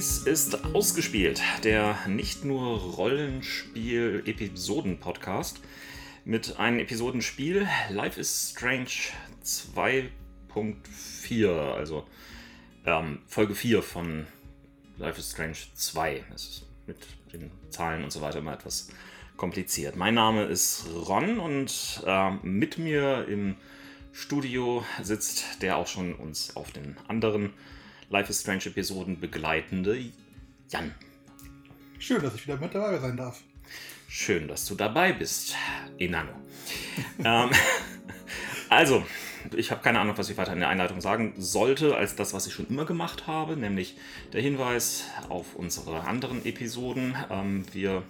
Dies ist ausgespielt, der nicht nur Rollenspiel-Episoden-Podcast mit einem Episodenspiel Life is Strange 2.4, also ähm, Folge 4 von Life is Strange 2. Das ist mit den Zahlen und so weiter immer etwas kompliziert. Mein Name ist Ron und äh, mit mir im Studio sitzt der auch schon uns auf den anderen Life is Strange Episoden begleitende Jan. Schön, dass ich wieder mit dabei sein darf. Schön, dass du dabei bist, Enano. ähm, also, ich habe keine Ahnung, was ich weiter in der Einleitung sagen sollte, als das, was ich schon immer gemacht habe, nämlich der Hinweis auf unsere anderen Episoden. Ähm, wir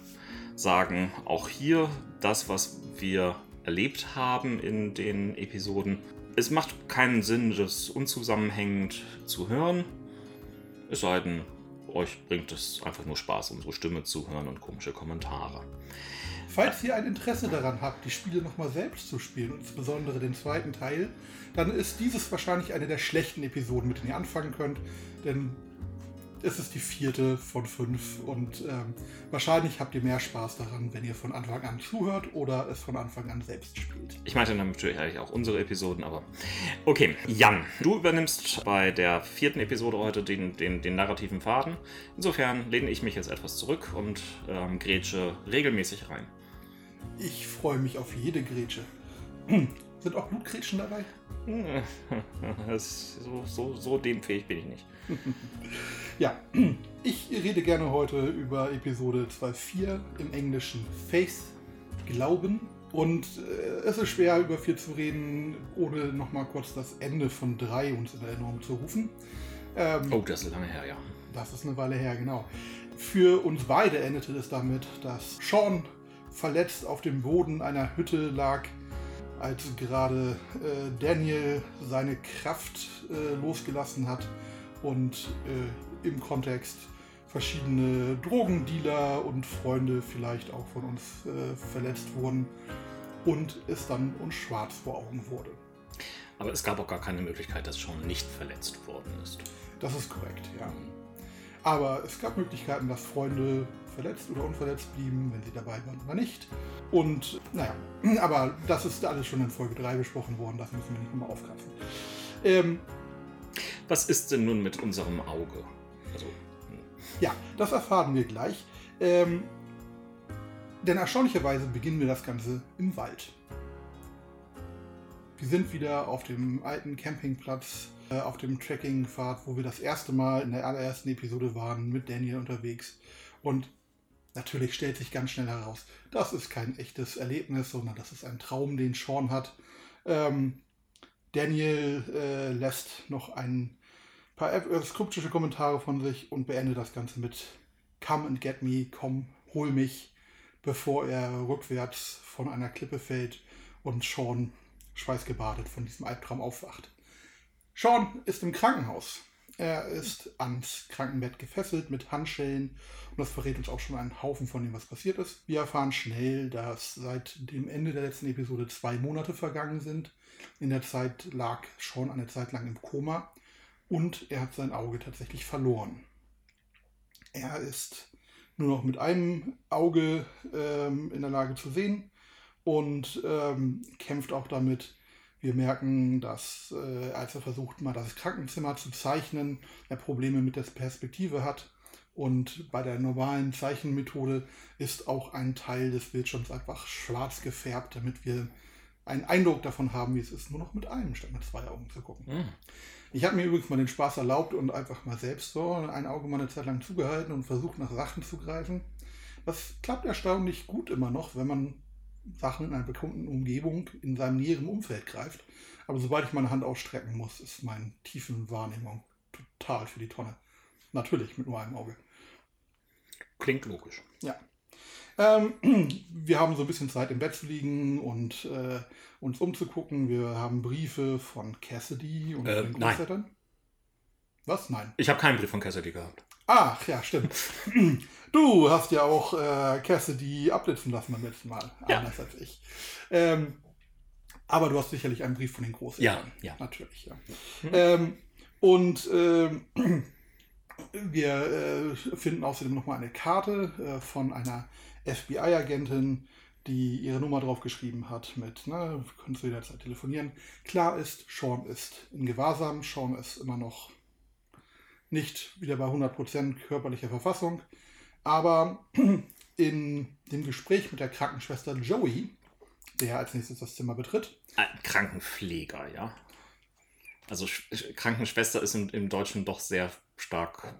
sagen auch hier das, was wir erlebt haben in den Episoden. Es macht keinen Sinn, das unzusammenhängend zu hören. Es sei denn, euch bringt es einfach nur Spaß, unsere Stimme zu hören und komische Kommentare. Falls ihr ein Interesse daran habt, die Spiele nochmal selbst zu spielen, insbesondere den zweiten Teil, dann ist dieses wahrscheinlich eine der schlechten Episoden, mit denen ihr anfangen könnt. Denn es ist die vierte von fünf und ähm, wahrscheinlich habt ihr mehr Spaß daran, wenn ihr von Anfang an zuhört oder es von Anfang an selbst spielt. Ich meinte natürlich auch unsere Episoden, aber okay. Jan, du übernimmst bei der vierten Episode heute den, den, den narrativen Faden. Insofern lehne ich mich jetzt etwas zurück und ähm, grätsche regelmäßig rein. Ich freue mich auf jede Grätsche. Sind auch Blutgrätschen dabei? so, so, so demfähig bin ich nicht. ja, ich rede gerne heute über Episode 2.4 im Englischen Faith, Glauben. Und äh, es ist schwer, über 4 zu reden, ohne nochmal kurz das Ende von 3 uns in Erinnerung zu rufen. Ähm, oh, das ist lange her, ja. Das ist eine Weile her, genau. Für uns beide endete es damit, dass Sean verletzt auf dem Boden einer Hütte lag als gerade äh, Daniel seine Kraft äh, losgelassen hat und äh, im Kontext verschiedene Drogendealer und Freunde vielleicht auch von uns äh, verletzt wurden und es dann uns schwarz vor Augen wurde. Aber es gab auch gar keine Möglichkeit, dass schon nicht verletzt worden ist. Das ist korrekt, ja. Aber es gab Möglichkeiten, dass Freunde verletzt oder unverletzt blieben, wenn sie dabei waren oder nicht. Und naja, aber das ist alles schon in Folge 3 besprochen worden, das müssen wir nicht nochmal aufgreifen. Ähm, Was ist denn nun mit unserem Auge? Also, ja, das erfahren wir gleich. Ähm, denn erstaunlicherweise beginnen wir das Ganze im Wald. Wir sind wieder auf dem alten Campingplatz, äh, auf dem Trekkingpfad, wo wir das erste Mal in der allerersten Episode waren, mit Daniel unterwegs. Und Natürlich stellt sich ganz schnell heraus, das ist kein echtes Erlebnis, sondern das ist ein Traum, den Sean hat. Ähm, Daniel äh, lässt noch ein paar äh, skriptische Kommentare von sich und beendet das Ganze mit Come and get me, komm, hol mich, bevor er rückwärts von einer Klippe fällt und Sean schweißgebadet von diesem Albtraum aufwacht. Sean ist im Krankenhaus. Er ist ans Krankenbett gefesselt mit Handschellen und das verrät uns auch schon einen Haufen von dem, was passiert ist. Wir erfahren schnell, dass seit dem Ende der letzten Episode zwei Monate vergangen sind. In der Zeit lag Sean eine Zeit lang im Koma und er hat sein Auge tatsächlich verloren. Er ist nur noch mit einem Auge ähm, in der Lage zu sehen und ähm, kämpft auch damit, wir merken, dass äh, als er versucht, mal das Krankenzimmer zu zeichnen, er Probleme mit der Perspektive hat. Und bei der normalen Zeichenmethode ist auch ein Teil des Bildschirms einfach schwarz gefärbt, damit wir einen Eindruck davon haben, wie es ist, nur noch mit einem statt mit zwei Augen zu gucken. Mhm. Ich habe mir übrigens mal den Spaß erlaubt und einfach mal selbst so ein Auge mal eine Zeit lang zugehalten und versucht, nach Sachen zu greifen. Das klappt erstaunlich gut immer noch, wenn man Sachen in einer bekannten Umgebung in seinem näheren Umfeld greift. Aber sobald ich meine Hand ausstrecken muss, ist meine tiefen Wahrnehmung total für die Tonne. Natürlich mit nur einem Auge. Klingt logisch. Ja. Ähm, wir haben so ein bisschen Zeit im Bett zu liegen und äh, uns umzugucken. Wir haben Briefe von Cassidy und äh, den Großeltern. Was? Nein. Ich habe keinen Brief von Cassidy gehabt. Ach, ja, stimmt. Du hast ja auch äh, Cassidy abblitzen lassen beim letzten Mal. Ja. Anders als ich. Ähm, aber du hast sicherlich einen Brief von den Großeltern. Ja, ja. Natürlich, ja. Mhm. Ähm, und ähm, wir äh, finden außerdem nochmal eine Karte äh, von einer FBI-Agentin, die ihre Nummer drauf geschrieben hat mit, ne, kannst du jederzeit telefonieren. Klar ist, Sean ist in Gewahrsam, Sean ist immer noch nicht wieder bei 100% körperlicher Verfassung, aber in dem Gespräch mit der Krankenschwester Joey, der als nächstes das Zimmer betritt. Krankenpfleger, ja. Also Sch Krankenschwester ist im, im, Deutschen doch sehr stark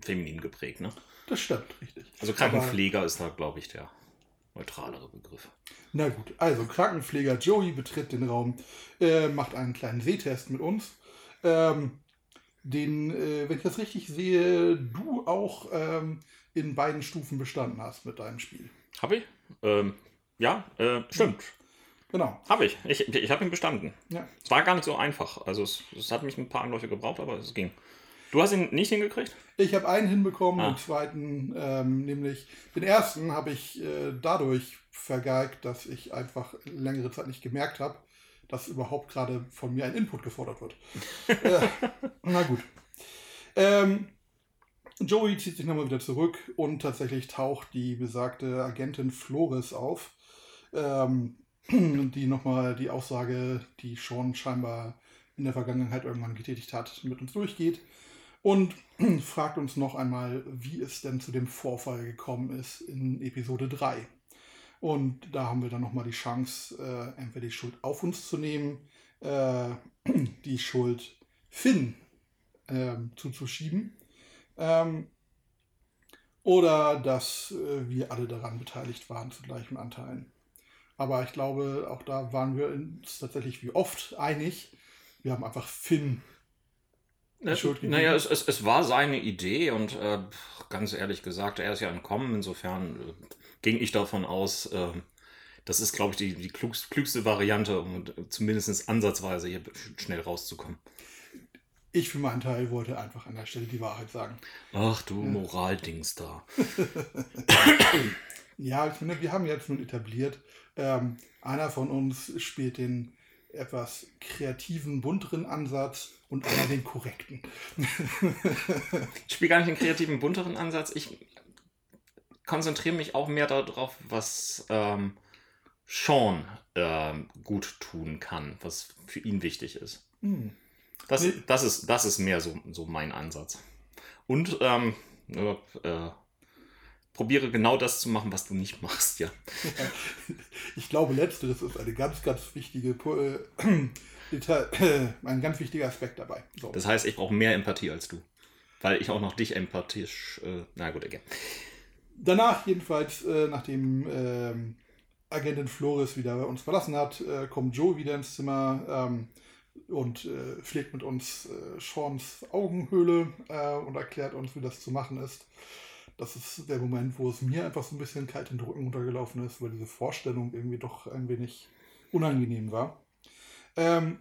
feminin geprägt, ne? Das stimmt, richtig. Also Krankenpfleger Aber, ist da, glaube ich, der neutralere Begriff. Na gut, also Krankenpfleger Joey betritt den Raum, äh, macht einen kleinen Sehtest mit uns. Ähm, den, äh, wenn ich das richtig sehe, du auch ähm, in beiden Stufen bestanden hast mit deinem Spiel. Habe ich? Ähm, ja, äh, stimmt. Genau. Habe ich. Ich, ich habe ihn bestanden. Ja. Es war gar nicht so einfach. Also es, es, hat mich ein paar Anläufe gebraucht, aber es ging. Du hast ihn nicht hingekriegt? Ich habe einen hinbekommen, ah. den zweiten, ähm, nämlich den ersten habe ich äh, dadurch vergeigt, dass ich einfach längere Zeit nicht gemerkt habe, dass überhaupt gerade von mir ein Input gefordert wird. äh, na gut. Ähm, Joey zieht sich nochmal wieder zurück und tatsächlich taucht die besagte Agentin Flores auf, ähm, die nochmal die Aussage, die schon scheinbar in der Vergangenheit irgendwann getätigt hat, mit uns durchgeht und fragt uns noch einmal, wie es denn zu dem Vorfall gekommen ist in Episode 3. Und da haben wir dann nochmal die Chance, äh, entweder die Schuld auf uns zu nehmen, äh, die Schuld Finn äh, zuzuschieben ähm, oder dass äh, wir alle daran beteiligt waren zu gleichen Anteilen. Aber ich glaube, auch da waren wir uns tatsächlich wie oft einig. Wir haben einfach Finn die Schuld gegeben. Naja, es, es, es war seine Idee und äh, ganz ehrlich gesagt, er ist ja entkommen. Insofern äh, ging ich davon aus, äh, das ist, glaube ich, die, die klügste Variante, um zumindest ansatzweise hier schnell rauszukommen. Ich für meinen Teil wollte einfach an der Stelle die Wahrheit sagen. Ach du Moraldings da. ja, ich finde, wir haben jetzt nun etabliert, ähm, einer von uns spielt den etwas kreativen, bunteren Ansatz und einer den korrekten. ich spiele gar nicht den kreativen, bunteren Ansatz. Ich konzentriere mich auch mehr darauf, was ähm, Sean ähm, gut tun kann, was für ihn wichtig ist. Mhm. Das, das, ist, das ist mehr so, so mein Ansatz. Und ähm, äh, probiere genau das zu machen, was du nicht machst, ja. ich glaube, letzteres ist eine ganz, ganz wichtige äh, ein ganz wichtiger Aspekt dabei. So. Das heißt, ich brauche mehr Empathie als du. Weil ich auch noch dich empathisch. Äh, na gut, okay. Danach, jedenfalls, äh, nachdem ähm, Agentin Flores wieder uns verlassen hat, äh, kommt Joe wieder ins Zimmer. Ähm, und äh, pflegt mit uns äh, Seans Augenhöhle äh, und erklärt uns, wie das zu machen ist. Das ist der Moment, wo es mir einfach so ein bisschen kalt in den Rücken runtergelaufen ist, weil diese Vorstellung irgendwie doch ein wenig unangenehm war. Ähm,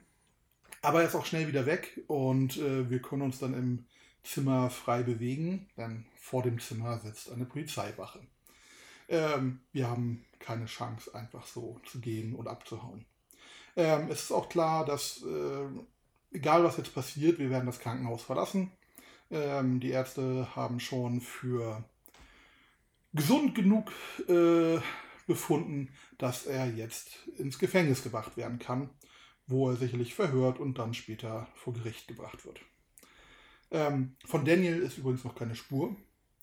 aber er ist auch schnell wieder weg und äh, wir können uns dann im Zimmer frei bewegen, denn vor dem Zimmer sitzt eine Polizeiwache. Ähm, wir haben keine Chance, einfach so zu gehen und abzuhauen. Ähm, es ist auch klar, dass äh, egal was jetzt passiert, wir werden das Krankenhaus verlassen. Ähm, die Ärzte haben schon für gesund genug äh, befunden, dass er jetzt ins Gefängnis gebracht werden kann, wo er sicherlich verhört und dann später vor Gericht gebracht wird. Ähm, von Daniel ist übrigens noch keine Spur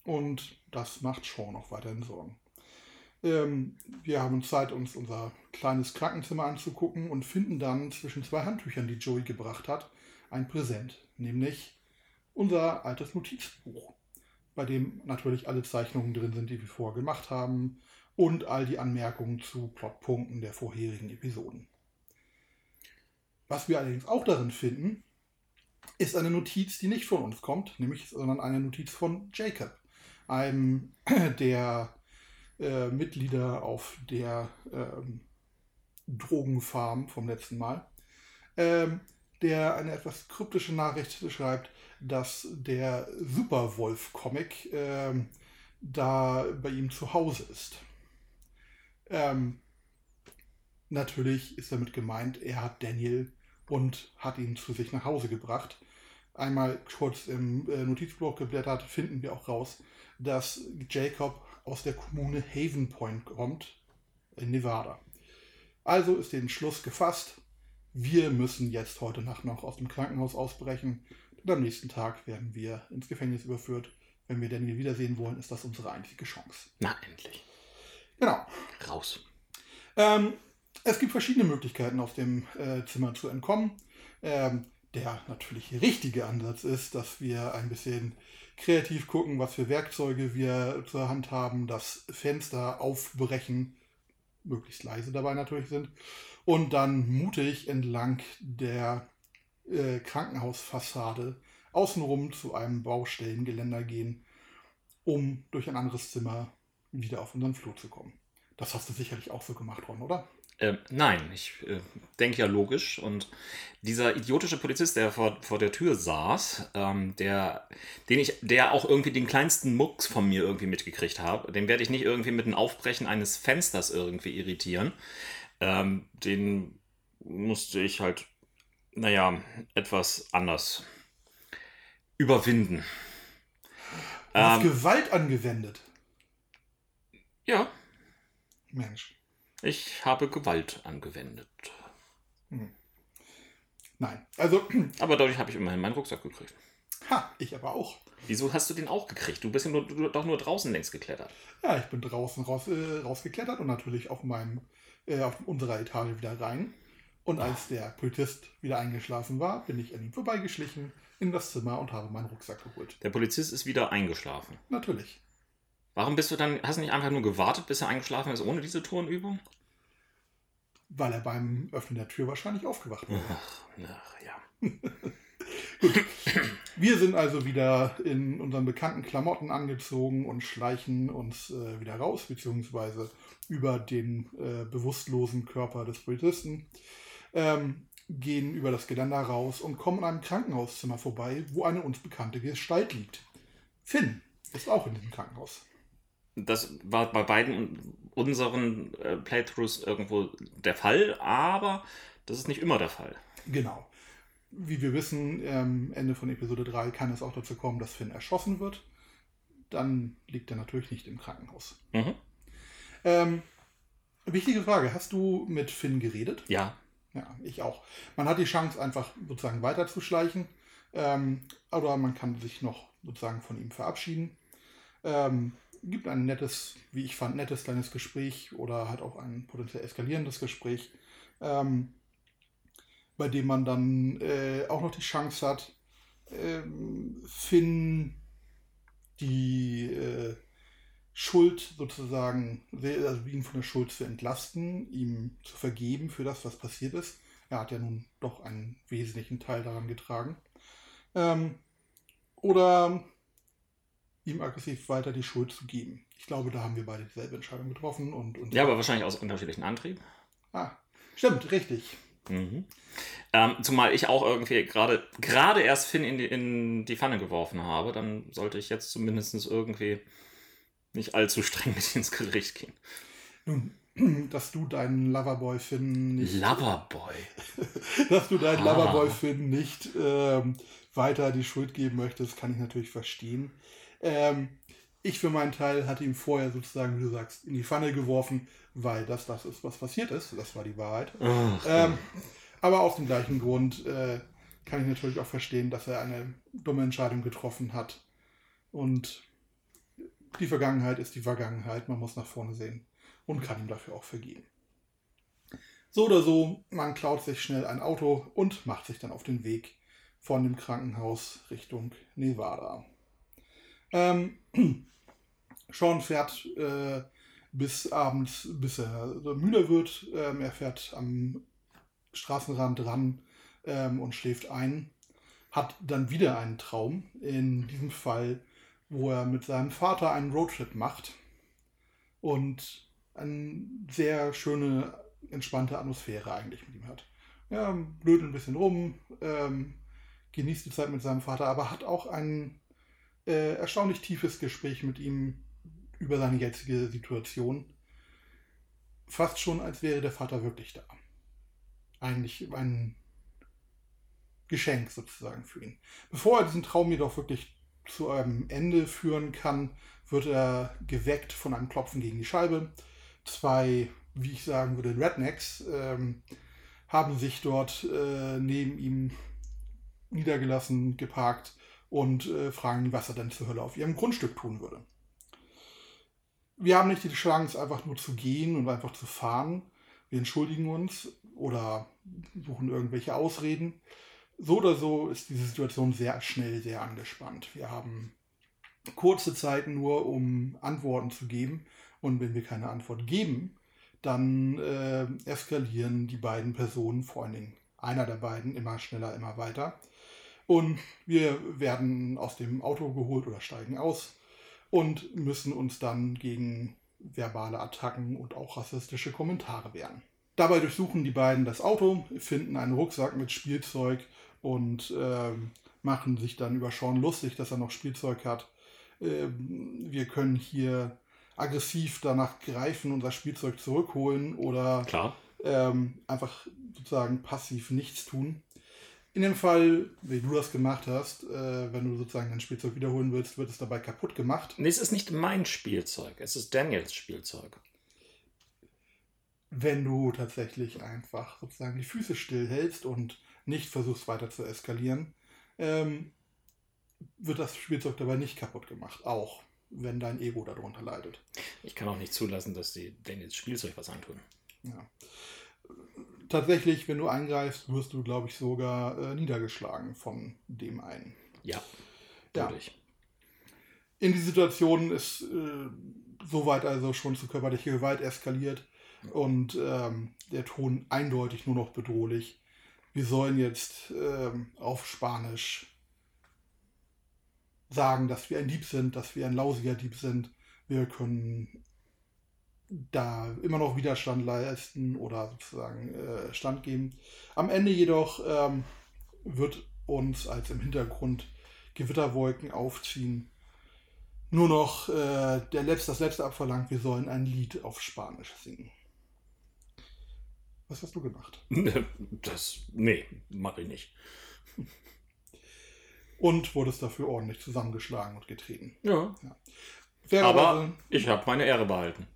und das macht Sean auch weiterhin Sorgen. Ähm, wir haben Zeit, uns unser kleines Krankenzimmer anzugucken und finden dann zwischen zwei Handtüchern, die Joey gebracht hat, ein Präsent, nämlich unser altes Notizbuch, bei dem natürlich alle Zeichnungen drin sind, die wir vorher gemacht haben und all die Anmerkungen zu Plotpunkten der vorherigen Episoden. Was wir allerdings auch darin finden, ist eine Notiz, die nicht von uns kommt, nämlich sondern eine Notiz von Jacob, einem der äh, Mitglieder auf der ähm, Drogenfarm vom letzten Mal, ähm, der eine etwas kryptische Nachricht schreibt, dass der Superwolf-Comic ähm, da bei ihm zu Hause ist. Ähm, natürlich ist damit gemeint, er hat Daniel und hat ihn zu sich nach Hause gebracht. einmal kurz im äh, Notizbuch geblättert, finden wir auch raus, dass Jacob aus der Kommune Haven Point kommt, in Nevada. Also ist der Entschluss gefasst, wir müssen jetzt heute Nacht noch aus dem Krankenhaus ausbrechen, denn am nächsten Tag werden wir ins Gefängnis überführt. Wenn wir Daniel wiedersehen wollen, ist das unsere einzige Chance. Na, endlich. Genau. Raus. Ähm, es gibt verschiedene Möglichkeiten, aus dem äh, Zimmer zu entkommen. Ähm, der natürlich richtige Ansatz ist, dass wir ein bisschen kreativ gucken, was für Werkzeuge wir zur Hand haben, das Fenster aufbrechen, möglichst leise dabei natürlich sind, und dann mutig entlang der äh, Krankenhausfassade außenrum zu einem Baustellengeländer gehen, um durch ein anderes Zimmer wieder auf unseren Flur zu kommen. Das hast du sicherlich auch so gemacht, Ron, oder? Ähm, nein, ich äh, denke ja logisch. Und dieser idiotische Polizist, der vor, vor der Tür saß, ähm, der, den ich, der auch irgendwie den kleinsten Mucks von mir irgendwie mitgekriegt habe, den werde ich nicht irgendwie mit dem Aufbrechen eines Fensters irgendwie irritieren. Ähm, den musste ich halt, naja, etwas anders überwinden. Du hast Gewalt angewendet. Ja, Mensch. Ich habe Gewalt angewendet. Nein. Also, Aber dadurch habe ich immerhin meinen Rucksack gekriegt. ha, ich aber auch. Wieso hast du den auch gekriegt? Du bist ja nur, du, doch nur draußen längst geklettert. Ja, ich bin draußen raus, äh, rausgeklettert und natürlich auf meinem, äh, auf unserer Etage wieder rein. Und als der Polizist wieder eingeschlafen war, bin ich an ihm vorbeigeschlichen in das Zimmer und habe meinen Rucksack geholt. Der Polizist ist wieder eingeschlafen. Natürlich. Warum bist du dann, hast du nicht einfach nur gewartet, bis er eingeschlafen ist, ohne diese Turnübung? Weil er beim Öffnen der Tür wahrscheinlich aufgewacht wäre. Ach, ach ja. Wir sind also wieder in unseren bekannten Klamotten angezogen und schleichen uns äh, wieder raus, beziehungsweise über den äh, bewusstlosen Körper des Polizisten, ähm, gehen über das Geländer raus und kommen an einem Krankenhauszimmer vorbei, wo eine uns bekannte Gestalt liegt. Finn ist auch in diesem Krankenhaus. Das war bei beiden unseren äh, Playthroughs irgendwo der Fall, aber das ist nicht immer der Fall. Genau. Wie wir wissen, ähm, Ende von Episode 3 kann es auch dazu kommen, dass Finn erschossen wird. Dann liegt er natürlich nicht im Krankenhaus. Mhm. Ähm, wichtige Frage, hast du mit Finn geredet? Ja, Ja, ich auch. Man hat die Chance, einfach sozusagen weiterzuschleichen. Ähm, oder man kann sich noch sozusagen von ihm verabschieden. Ähm, gibt ein nettes, wie ich fand, nettes kleines Gespräch oder halt auch ein potenziell eskalierendes Gespräch, ähm, bei dem man dann äh, auch noch die Chance hat, ähm, Finn die äh, Schuld sozusagen, also ihn von der Schuld zu entlasten, ihm zu vergeben für das, was passiert ist. Er hat ja nun doch einen wesentlichen Teil daran getragen. Ähm, oder ihm aggressiv weiter die Schuld zu geben. Ich glaube, da haben wir beide dieselbe Entscheidung getroffen und, und ja, aber wahrscheinlich aus unterschiedlichen Antrieben. ah, stimmt, richtig. Mhm. Ähm, zumal ich auch irgendwie gerade gerade erst Finn in die, in die Pfanne geworfen habe, dann sollte ich jetzt zumindest irgendwie nicht allzu streng mit ins Gericht gehen. Nun, dass du deinen Loverboy Finn nicht, Loverboy. dass du deinen Ah. Loverboy Finn nicht ähm, weiter die Schuld geben möchtest, kann ich natürlich verstehen. Ähm, ich für meinen Teil hatte ihn vorher sozusagen, wie du sagst, in die Pfanne geworfen, weil das das ist, was passiert ist. Das war die Wahrheit. Ach, Ähm, aber aus dem gleichen Grund äh, kann ich natürlich auch verstehen, dass er eine dumme Entscheidung getroffen hat. Und die Vergangenheit ist die Vergangenheit. Man muss nach vorne sehen und kann ihm dafür auch vergeben. So oder so, man klaut sich schnell ein Auto und macht sich dann auf den Weg von dem Krankenhaus Richtung Nevada. Ähm, Sean fährt äh, bis abends, bis er so müde wird. Ähm, er fährt am Straßenrand ran ähm, und schläft ein. Hat dann wieder einen Traum. In diesem Fall, wo er mit seinem Vater einen Roadtrip macht. Und eine sehr schöne, entspannte Atmosphäre eigentlich mit ihm hat. Ja, blödelt ein bisschen rum, ähm, genießt die Zeit mit seinem Vater, aber hat auch ein äh, erstaunlich tiefes Gespräch mit ihm über seine jetzige Situation. Fast schon, als wäre der Vater wirklich da. Eigentlich ein Geschenk sozusagen für ihn. Bevor er diesen Traum jedoch wirklich zu einem Ende führen kann, wird er geweckt von einem Klopfen gegen die Scheibe. Zwei, wie ich sagen würde, Rednecks ähm, haben sich dort äh, neben ihm niedergelassen, geparkt und äh, fragen was er denn zur Hölle auf ihrem Grundstück tun würde. Wir haben nicht die Chance, einfach nur zu gehen und einfach zu fahren. Wir entschuldigen uns oder suchen irgendwelche Ausreden. So oder so ist diese Situation sehr schnell sehr angespannt. Wir haben kurze Zeit nur, um Antworten zu geben. Und wenn wir keine Antwort geben, dann äh, eskalieren die beiden Personen, vor allen Dingen einer der beiden, immer schneller, immer weiter. Und wir werden aus dem Auto geholt oder steigen aus und müssen uns dann gegen verbale Attacken und auch rassistische Kommentare wehren. Dabei durchsuchen die beiden das Auto, finden einen Rucksack mit Spielzeug und äh, machen sich dann über Sean lustig, dass er noch Spielzeug hat. Äh, wir können hier aggressiv danach greifen, unser Spielzeug zurückholen oder ähm, einfach sozusagen passiv nichts tun. In dem Fall, wie du das gemacht hast, äh, wenn du sozusagen dein Spielzeug wiederholen willst, wird es dabei kaputt gemacht. Nee, es ist nicht mein Spielzeug, es ist Daniels Spielzeug. Wenn du tatsächlich einfach sozusagen die Füße stillhältst und nicht versuchst weiter zu eskalieren, ähm, wird das Spielzeug dabei nicht kaputt gemacht. Auch wenn dein Ego darunter leidet. Ich kann auch nicht zulassen, dass die Daniels Spielzeug was antun. Ja. Tatsächlich, wenn du eingreifst, wirst du, glaube ich, sogar äh, niedergeschlagen von dem einen. Ja, ja. In die Situation ist äh, soweit also schon zu körperlicher Gewalt eskaliert und ähm, der Ton eindeutig nur noch bedrohlich. Wir sollen jetzt ähm, auf Spanisch sagen, dass wir ein Dieb sind, dass wir ein lausiger Dieb sind. Wir können da immer noch Widerstand leisten oder sozusagen äh, Stand geben. Am Ende jedoch ähm, wird uns als im Hintergrund Gewitterwolken aufziehen. Nur noch äh, der letzte, das letzte abverlangt, wir sollen ein Lied auf Spanisch singen. Was hast du gemacht? Das, nee, mache ich nicht und wurdest dafür ordentlich zusammengeschlagen und getreten. Ja. ja. Aber ich habe meine Ehre behalten.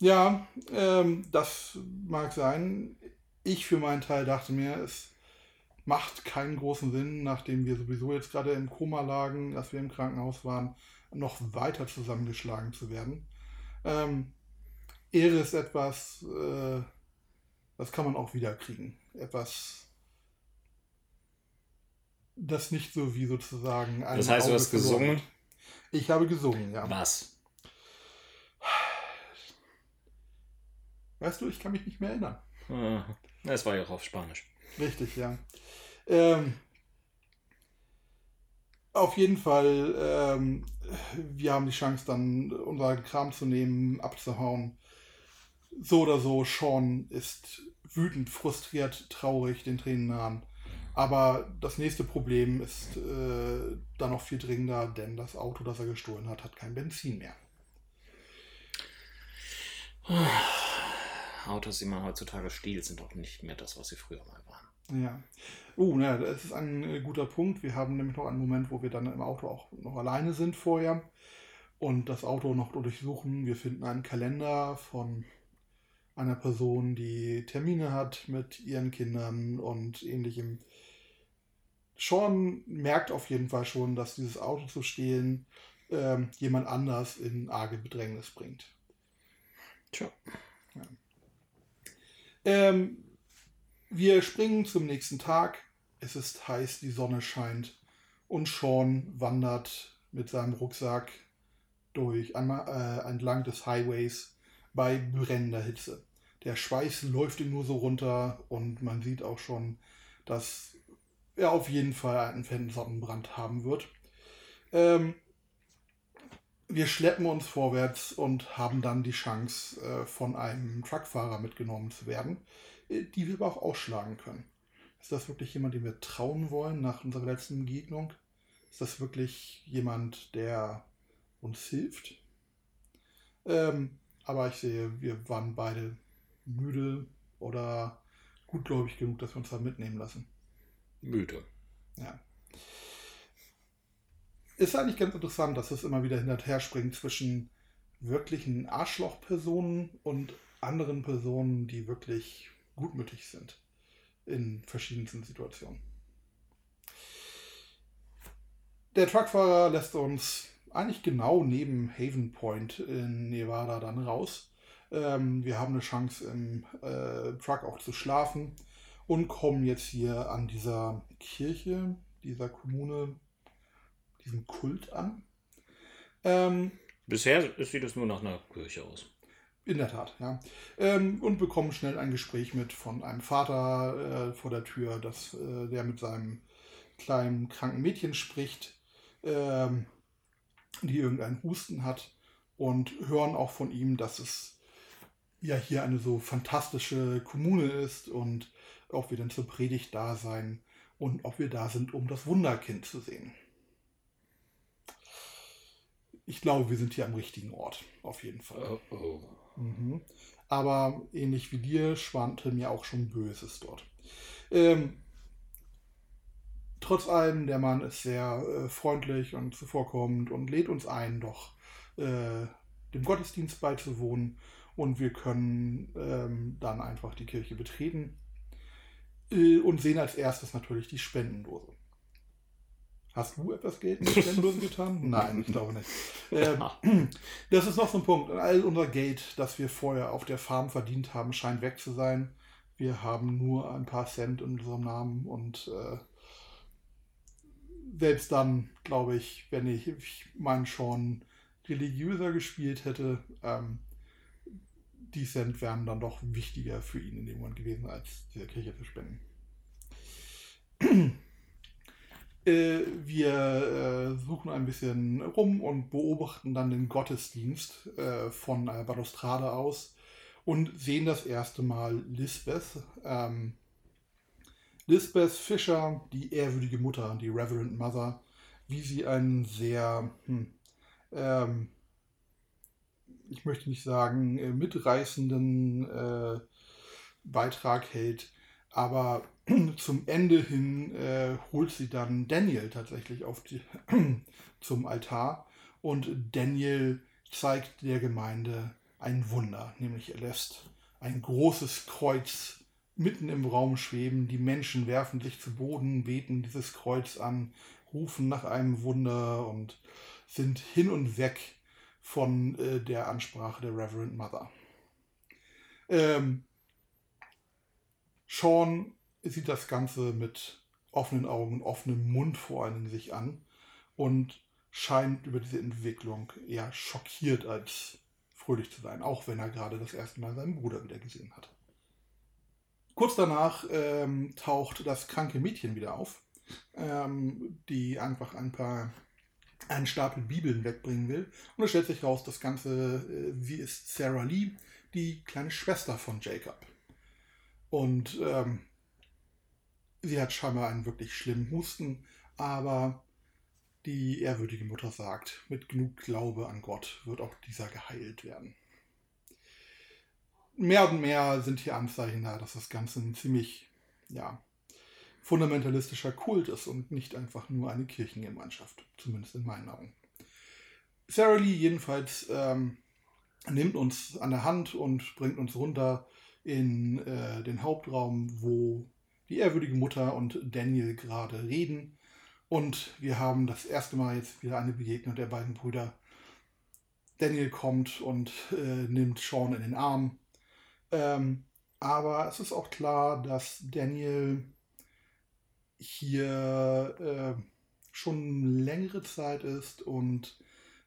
Ja, ähm, das mag sein. Ich für meinen Teil dachte mir, es macht keinen großen Sinn, nachdem wir sowieso jetzt gerade im Koma lagen, dass wir im Krankenhaus waren, noch weiter zusammengeschlagen zu werden. Ähm, Ehre ist etwas, äh, das kann man auch wieder kriegen. Etwas das nicht so wie sozusagen ein. Das heißt, Auge du hast gesungen? Ich habe gesungen, ja. Was? Weißt du, ich kann mich nicht mehr erinnern. Es war ja auch auf Spanisch. Richtig, ja. Ähm, auf jeden Fall, ähm, wir haben die Chance, dann unseren Kram zu nehmen, abzuhauen. So oder so, Sean ist wütend, frustriert, traurig, den Tränen nahen. Aber das nächste Problem ist äh, dann noch viel dringender, denn das Auto, das er gestohlen hat, hat kein Benzin mehr. Autos, die man heutzutage stiehlt, sind doch nicht mehr das, was sie früher mal waren. Ja. Oh, na, das ist ein äh, guter Punkt. Wir haben nämlich noch einen Moment, wo wir dann im Auto auch noch alleine sind vorher und das Auto noch durchsuchen. Wir finden einen Kalender von einer Person, die Termine hat mit ihren Kindern und ähnlichem. Sean merkt auf jeden Fall schon, dass dieses Auto zu stehlen ähm, jemand anders in arge Bedrängnis bringt. Tja. Ähm, wir springen zum nächsten Tag. Es ist heiß, die Sonne scheint und Sean wandert mit seinem Rucksack durch einmal äh, entlang des Highways bei brennender Hitze. Der Schweiß läuft ihm nur so runter und man sieht auch schon, dass er auf jeden Fall einen Sonnenbrand haben wird. Ähm, wir schleppen uns vorwärts und haben dann die Chance, äh, von einem Truckfahrer mitgenommen zu werden, äh, die wir aber auch ausschlagen können. Ist das wirklich jemand, dem wir trauen wollen nach unserer letzten Begegnung? Ist das wirklich jemand, der uns hilft? Ähm, aber ich sehe, wir waren beide müde oder gutgläubig genug, dass wir uns da mitnehmen lassen. Müde. Ja. Ist eigentlich ganz interessant, dass es immer wieder hin und her springt zwischen wirklichen Arschlochpersonen und anderen Personen, die wirklich gutmütig sind in verschiedensten Situationen. Der Truckfahrer lässt uns eigentlich genau neben Haven Point in Nevada dann raus. Ähm, wir haben eine Chance im äh, Truck auch zu schlafen und kommen jetzt hier an dieser Kirche, dieser Kommune, diesem Kult an. Ähm, Bisher sieht es nur nach einer Kirche aus. In der Tat, ja. Ähm, und bekommen schnell ein Gespräch mit von einem Vater äh, vor der Tür, dass, äh, der mit seinem kleinen kranken Mädchen spricht, ähm, die irgendeinen Husten hat und hören auch von ihm, dass es ja hier eine so fantastische Kommune ist und ob wir denn zur Predigt da sein und ob wir da sind, um das Wunderkind zu sehen. Ich glaube, wir sind hier am richtigen Ort, auf jeden Fall. Oh, oh. Mhm. Aber ähnlich wie dir schwante mir auch schon Böses dort. Ähm, trotz allem, der Mann ist sehr äh, freundlich und zuvorkommend und lädt uns ein, doch äh, dem Gottesdienst beizuwohnen. Und wir können ähm, dann einfach die Kirche betreten äh, und sehen als erstes natürlich die Spendendose. Hast du etwas Geld in die Spendendose getan? Nein, ich glaube nicht. Ähm, das ist noch so ein Punkt. All unser Geld, das wir vorher auf der Farm verdient haben, scheint weg zu sein. Wir haben nur ein paar Cent in unserem Namen und äh, selbst dann, glaube ich, wenn ich, ich meine schon religiöser gespielt hätte, ähm, die Cent wären dann doch wichtiger für ihn in dem Moment gewesen, als dieser Kirche zu spenden. äh, wir äh, suchen ein bisschen rum und beobachten dann den Gottesdienst äh, von einer Balustrade aus und sehen das erste Mal Lisbeth. Ähm, Lisbeth Fischer, die ehrwürdige Mutter, die Reverend Mother, wie sie einen sehr hm, ähm, ich möchte nicht sagen, mitreißenden äh, Beitrag hält. Aber zum Ende hin äh, holt sie dann Daniel tatsächlich auf die, zum Altar. Und Daniel zeigt der Gemeinde ein Wunder, nämlich er lässt ein großes Kreuz mitten im Raum schweben, die Menschen werfen sich zu Boden, beten dieses Kreuz an, rufen nach einem Wunder und sind hin und weg von äh, der Ansprache der Reverend Mother. Ähm, Sean sieht das Ganze mit offenen Augen, offenem Mund vor allen Dingen sich an und scheint über diese Entwicklung eher schockiert als fröhlich zu sein, auch wenn er gerade das erste Mal seinen Bruder wieder gesehen hat. Kurz danach ähm, taucht das kranke Mädchen wieder auf, ähm, die einfach ein paar einen Stapel Bibeln wegbringen will. Und es stellt sich raus, das Ganze, äh, sie ist Sarah Lee, die kleine Schwester von Jacob. Und ähm, sie hat scheinbar einen wirklich schlimmen Husten, aber die ehrwürdige Mutter sagt, mit genug Glaube an Gott wird auch dieser geheilt werden. Mehr und mehr sind hier Anzeichen da, dass das Ganze ein ziemlich, ja, fundamentalistischer Kult ist und nicht einfach nur eine Kirchengemeinschaft, zumindest in meinen Augen. Sarah Lee jedenfalls ähm, nimmt uns an der Hand und bringt uns runter in äh, den Hauptraum, wo die ehrwürdige Mutter und Daniel gerade reden. Und wir haben das erste Mal jetzt wieder eine Begegnung der beiden Brüder. Daniel kommt und äh, nimmt Sean in den Arm. Ähm, aber es ist auch klar, dass Daniel hier äh, schon längere Zeit ist und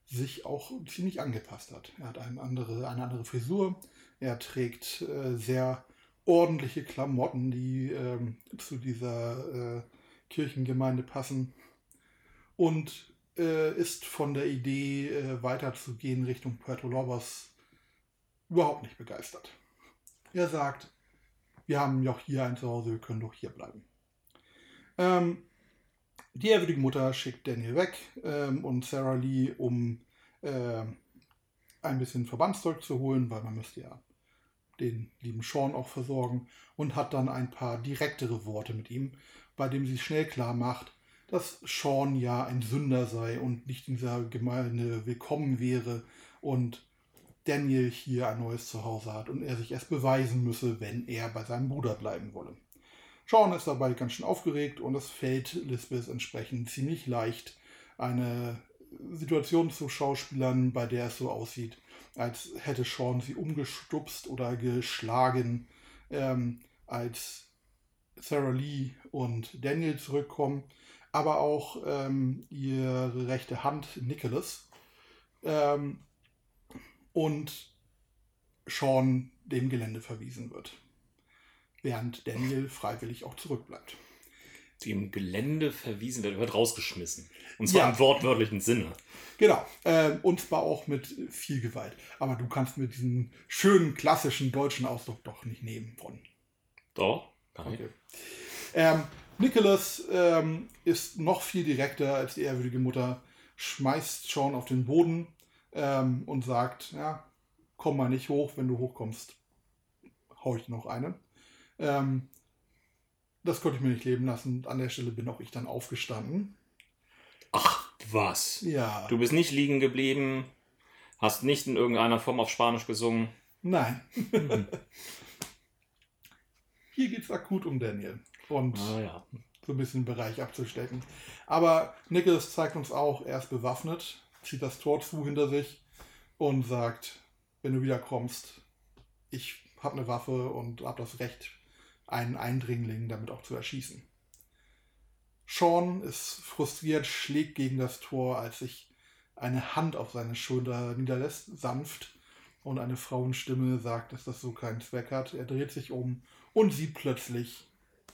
sich auch ziemlich angepasst hat. Er hat eine andere, eine andere Frisur, er trägt äh, sehr ordentliche Klamotten, die äh, zu dieser äh, Kirchengemeinde passen und äh, ist von der Idee, äh, weiterzugehen Richtung Puerto Lobos überhaupt nicht begeistert. Er sagt, wir haben ja auch hier ein Zuhause, wir können doch hier bleiben. Ähm, die ehrwürdige Mutter schickt Daniel weg ähm, und Sarah Lee, um äh, ein bisschen Verbandszeug zu holen, weil man müsste ja den lieben Sean auch versorgen und hat dann ein paar direktere Worte mit ihm, bei dem sie schnell klar macht, dass Sean ja ein Sünder sei und nicht in dieser Gemeinde willkommen wäre und Daniel hier ein neues Zuhause hat und er sich erst beweisen müsse, wenn er bei seinem Bruder bleiben wolle. Sean ist dabei ganz schön aufgeregt und es fällt Lisbeth entsprechend ziemlich leicht, eine Situation zu schauspielern, bei der es so aussieht, als hätte Sean sie umgestupst oder geschlagen, ähm, als Sarah Lee und Daniel zurückkommen, aber auch ähm, ihre rechte Hand Nicholas ähm, und Sean dem Gelände verwiesen wird, während Daniel freiwillig auch zurückbleibt. Dem Gelände verwiesen wird, wird rausgeschmissen. Und zwar ja. im wortwörtlichen Sinne. Genau. Äh, und zwar auch mit viel Gewalt. Aber du kannst mir diesen schönen klassischen deutschen Ausdruck doch nicht nehmen von. Doch, kann okay. Ähm, Nicholas ähm, ist noch viel direkter als die ehrwürdige Mutter, schmeißt Sean auf den Boden ähm, und sagt, ja, komm mal nicht hoch, wenn du hochkommst, hau ich noch eine. Ähm, das konnte ich mir nicht leben lassen. An der Stelle bin auch ich dann aufgestanden. Ach, was? Ja. Du bist nicht liegen geblieben, hast nicht in irgendeiner Form auf Spanisch gesungen. Nein. Mhm. Hier geht es akut um Daniel. Und ah, ja. so ein bisschen den Bereich abzustecken. Aber Nicholas zeigt uns auch, er ist bewaffnet, zieht das Tor zu hinter sich und sagt, wenn du wiederkommst, ich habe eine Waffe und habe das Recht, einen Eindringling damit auch zu erschießen. Sean ist frustriert, schlägt gegen das Tor, als sich eine Hand auf seine Schulter niederlässt, sanft, und eine Frauenstimme sagt, dass das so keinen Zweck hat. Er dreht sich um und sieht plötzlich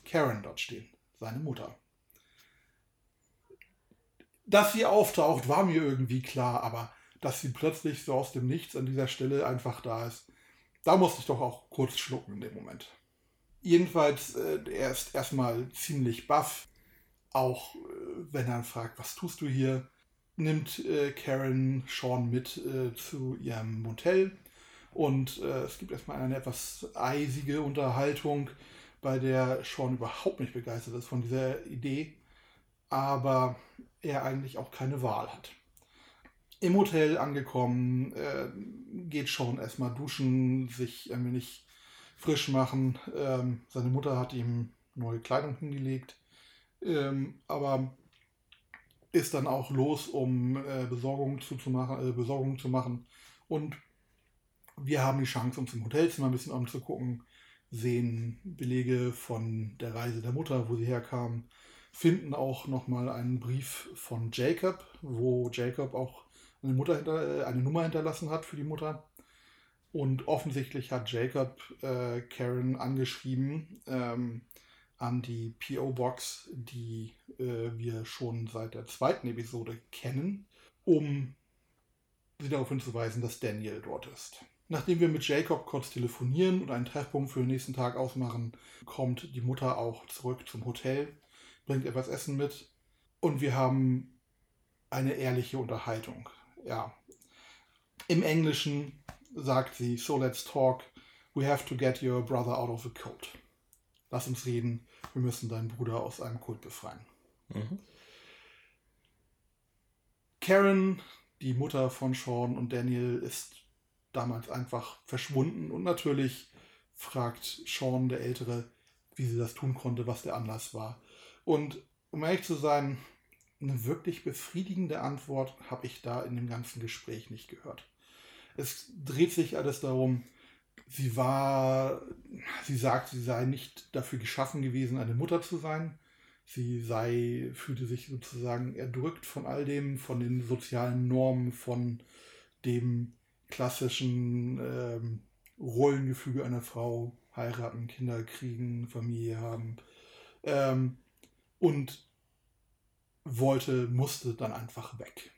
Karen dort stehen, seine Mutter. Dass sie auftaucht, war mir irgendwie klar, aber dass sie plötzlich so aus dem Nichts an dieser Stelle einfach da ist, da musste ich doch auch kurz schlucken in dem Moment. Jedenfalls, äh, er ist erstmal ziemlich baff. Auch äh, wenn er fragt, was tust du hier, nimmt äh, Karen Sean mit äh, zu ihrem Motel. Und äh, es gibt erstmal eine etwas eisige Unterhaltung, bei der Sean überhaupt nicht begeistert ist von dieser Idee, aber er eigentlich auch keine Wahl hat. Im Hotel angekommen, äh, geht Sean erstmal duschen, sich ein wenig frisch machen. Ähm, seine Mutter hat ihm neue Kleidung hingelegt, ähm, aber ist dann auch los, um äh, Besorgung, zu, zu machen, äh, Besorgung zu machen. Und wir haben die Chance, uns im Hotelzimmer ein bisschen umzugucken, sehen Belege von der Reise der Mutter, wo sie herkam, finden auch nochmal einen Brief von Jacob, wo Jacob auch eine, Mutter hinter, äh, eine Nummer hinterlassen hat für die Mutter. Und offensichtlich hat Jacob äh, Karen angeschrieben ähm, an die PO-Box, die äh, wir schon seit der zweiten Episode kennen, um sie darauf hinzuweisen, dass Daniel dort ist. Nachdem wir mit Jacob kurz telefonieren und einen Treffpunkt für den nächsten Tag ausmachen, kommt die Mutter auch zurück zum Hotel, bringt etwas Essen mit und wir haben eine ehrliche Unterhaltung ja, im Englischen sagt sie, so let's talk, we have to get your brother out of the cult. Lass uns reden, wir müssen deinen Bruder aus einem Kult befreien. Mhm. Karen, die Mutter von Sean und Daniel, ist damals einfach verschwunden und natürlich fragt Sean, der Ältere, wie sie das tun konnte, was der Anlass war. Und um ehrlich zu sein, eine wirklich befriedigende Antwort habe ich da in dem ganzen Gespräch nicht gehört. Es dreht sich alles darum, sie war, sie sagt, sie sei nicht dafür geschaffen gewesen, eine Mutter zu sein. Sie sei, fühlte sich sozusagen erdrückt von all dem, von den sozialen Normen, von dem klassischen ähm, Rollengefüge einer Frau, heiraten, Kinder kriegen, Familie haben. Ähm, und wollte, musste dann einfach weg.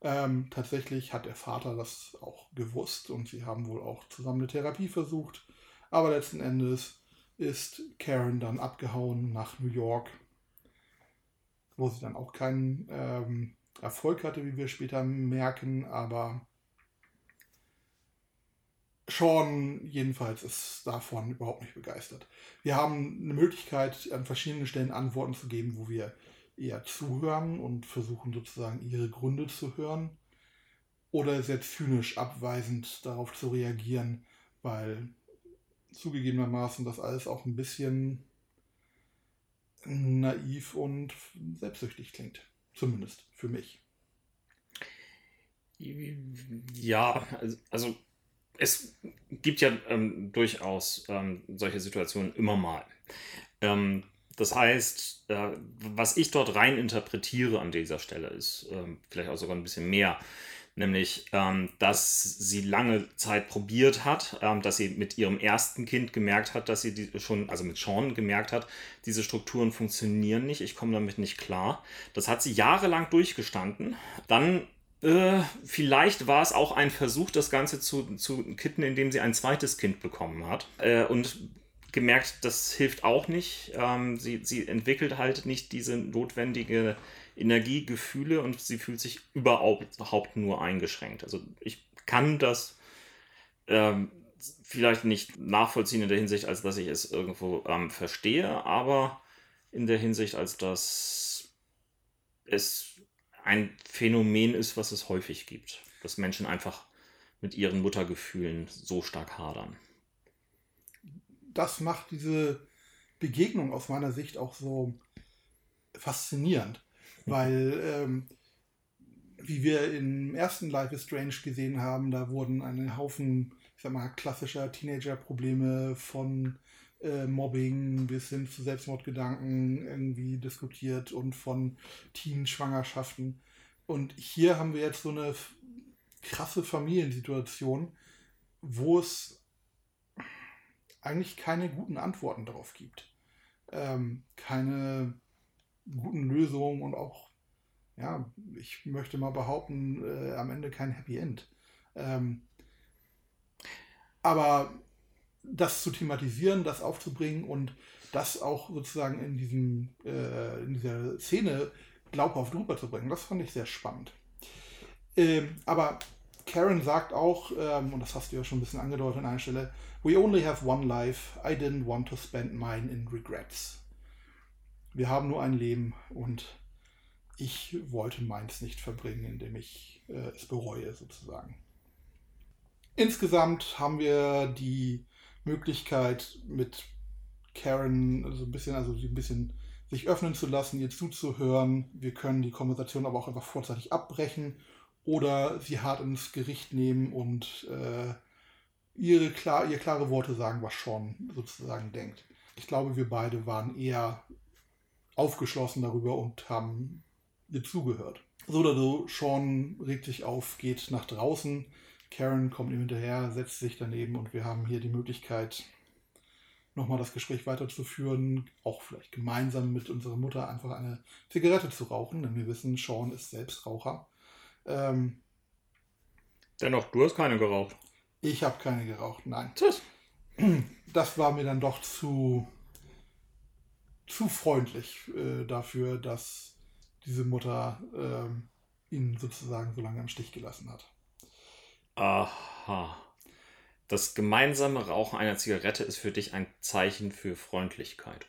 Ähm, tatsächlich hat der Vater das auch gewusst und sie haben wohl auch zusammen eine Therapie versucht. Aber letzten Endes ist Karen dann abgehauen nach New York, wo sie dann auch keinen ähm, Erfolg hatte, wie wir später merken. Aber Sean jedenfalls ist davon überhaupt nicht begeistert. Wir haben eine Möglichkeit, an verschiedenen Stellen Antworten zu geben, wo wir eher zuhören und versuchen sozusagen ihre Gründe zu hören. Oder sehr zynisch abweisend darauf zu reagieren, weil zugegebenermaßen das alles auch ein bisschen naiv und selbstsüchtig klingt. Zumindest für mich. Ja, also es gibt ja ähm, durchaus ähm, solche Situationen immer mal. Ähm, das heißt, äh, was ich dort rein interpretiere an dieser Stelle ist ähm, vielleicht auch sogar ein bisschen mehr, nämlich, ähm, dass sie lange Zeit probiert hat, ähm, dass sie mit ihrem ersten Kind gemerkt hat, dass sie die schon, also mit Sean gemerkt hat, diese Strukturen funktionieren nicht, ich komme damit nicht klar. Das hat sie jahrelang durchgestanden. Dann äh, vielleicht war es auch ein Versuch, das Ganze zu, zu kitten, indem sie ein zweites Kind bekommen hat. Äh, und gemerkt, das hilft auch nicht. Ähm, sie, sie entwickelt halt nicht diese notwendige Energie, Gefühle und sie fühlt sich überhaupt nur eingeschränkt. Also ich kann das ähm, vielleicht nicht nachvollziehen in der Hinsicht, als dass ich es irgendwo ähm, verstehe, aber in der Hinsicht, als dass es ein Phänomen ist, was es häufig gibt. Dass Menschen einfach mit ihren Muttergefühlen so stark hadern. Das macht diese Begegnung aus meiner Sicht auch so faszinierend, weil ähm, wie wir im ersten Life is Strange gesehen haben, da wurden ein Haufen, ich sag mal, klassischer Teenager-Probleme von äh, Mobbing bis hin zu Selbstmordgedanken irgendwie diskutiert und von Teen-Schwangerschaften. Und hier haben wir jetzt so eine krasse Familiensituation, wo es eigentlich keine guten Antworten darauf gibt. Ähm, keine guten Lösungen und auch, ja, ich möchte mal behaupten, äh, am Ende kein Happy End. Ähm, aber das zu thematisieren, das aufzubringen und das auch sozusagen in, diesem, äh, in dieser Szene glaubhaft rüberzubringen, das fand ich sehr spannend. Ähm, aber Karen sagt auch, ähm, und das hast du ja schon ein bisschen angedeutet an einer Stelle, We only have one life, I didn't want to spend mine in regrets. Wir haben nur ein Leben und ich wollte meins nicht verbringen, indem ich äh, es bereue, sozusagen. Insgesamt haben wir die Möglichkeit mit Karen so also ein bisschen, also ein bisschen sich öffnen zu lassen, ihr zuzuhören. Wir können die Konversation aber auch einfach vorzeitig abbrechen oder sie hart ins Gericht nehmen und äh, ihre klar, ihr klare Worte sagen, was Sean sozusagen denkt. Ich glaube, wir beide waren eher aufgeschlossen darüber und haben ihr zugehört. So oder so, Sean regt sich auf, geht nach draußen. Karen kommt ihm hinterher, setzt sich daneben und wir haben hier die Möglichkeit, nochmal das Gespräch weiterzuführen, auch vielleicht gemeinsam mit unserer Mutter einfach eine Zigarette zu rauchen, denn wir wissen, Sean ist selbst Raucher. Ähm, Dennoch, du hast keine geraucht. Ich habe keine geraucht, nein. Das war mir dann doch zu, zu freundlich äh, dafür, dass diese Mutter äh, ihn sozusagen so lange im Stich gelassen hat. Aha. Das gemeinsame Rauchen einer Zigarette ist für dich ein Zeichen für Freundlichkeit.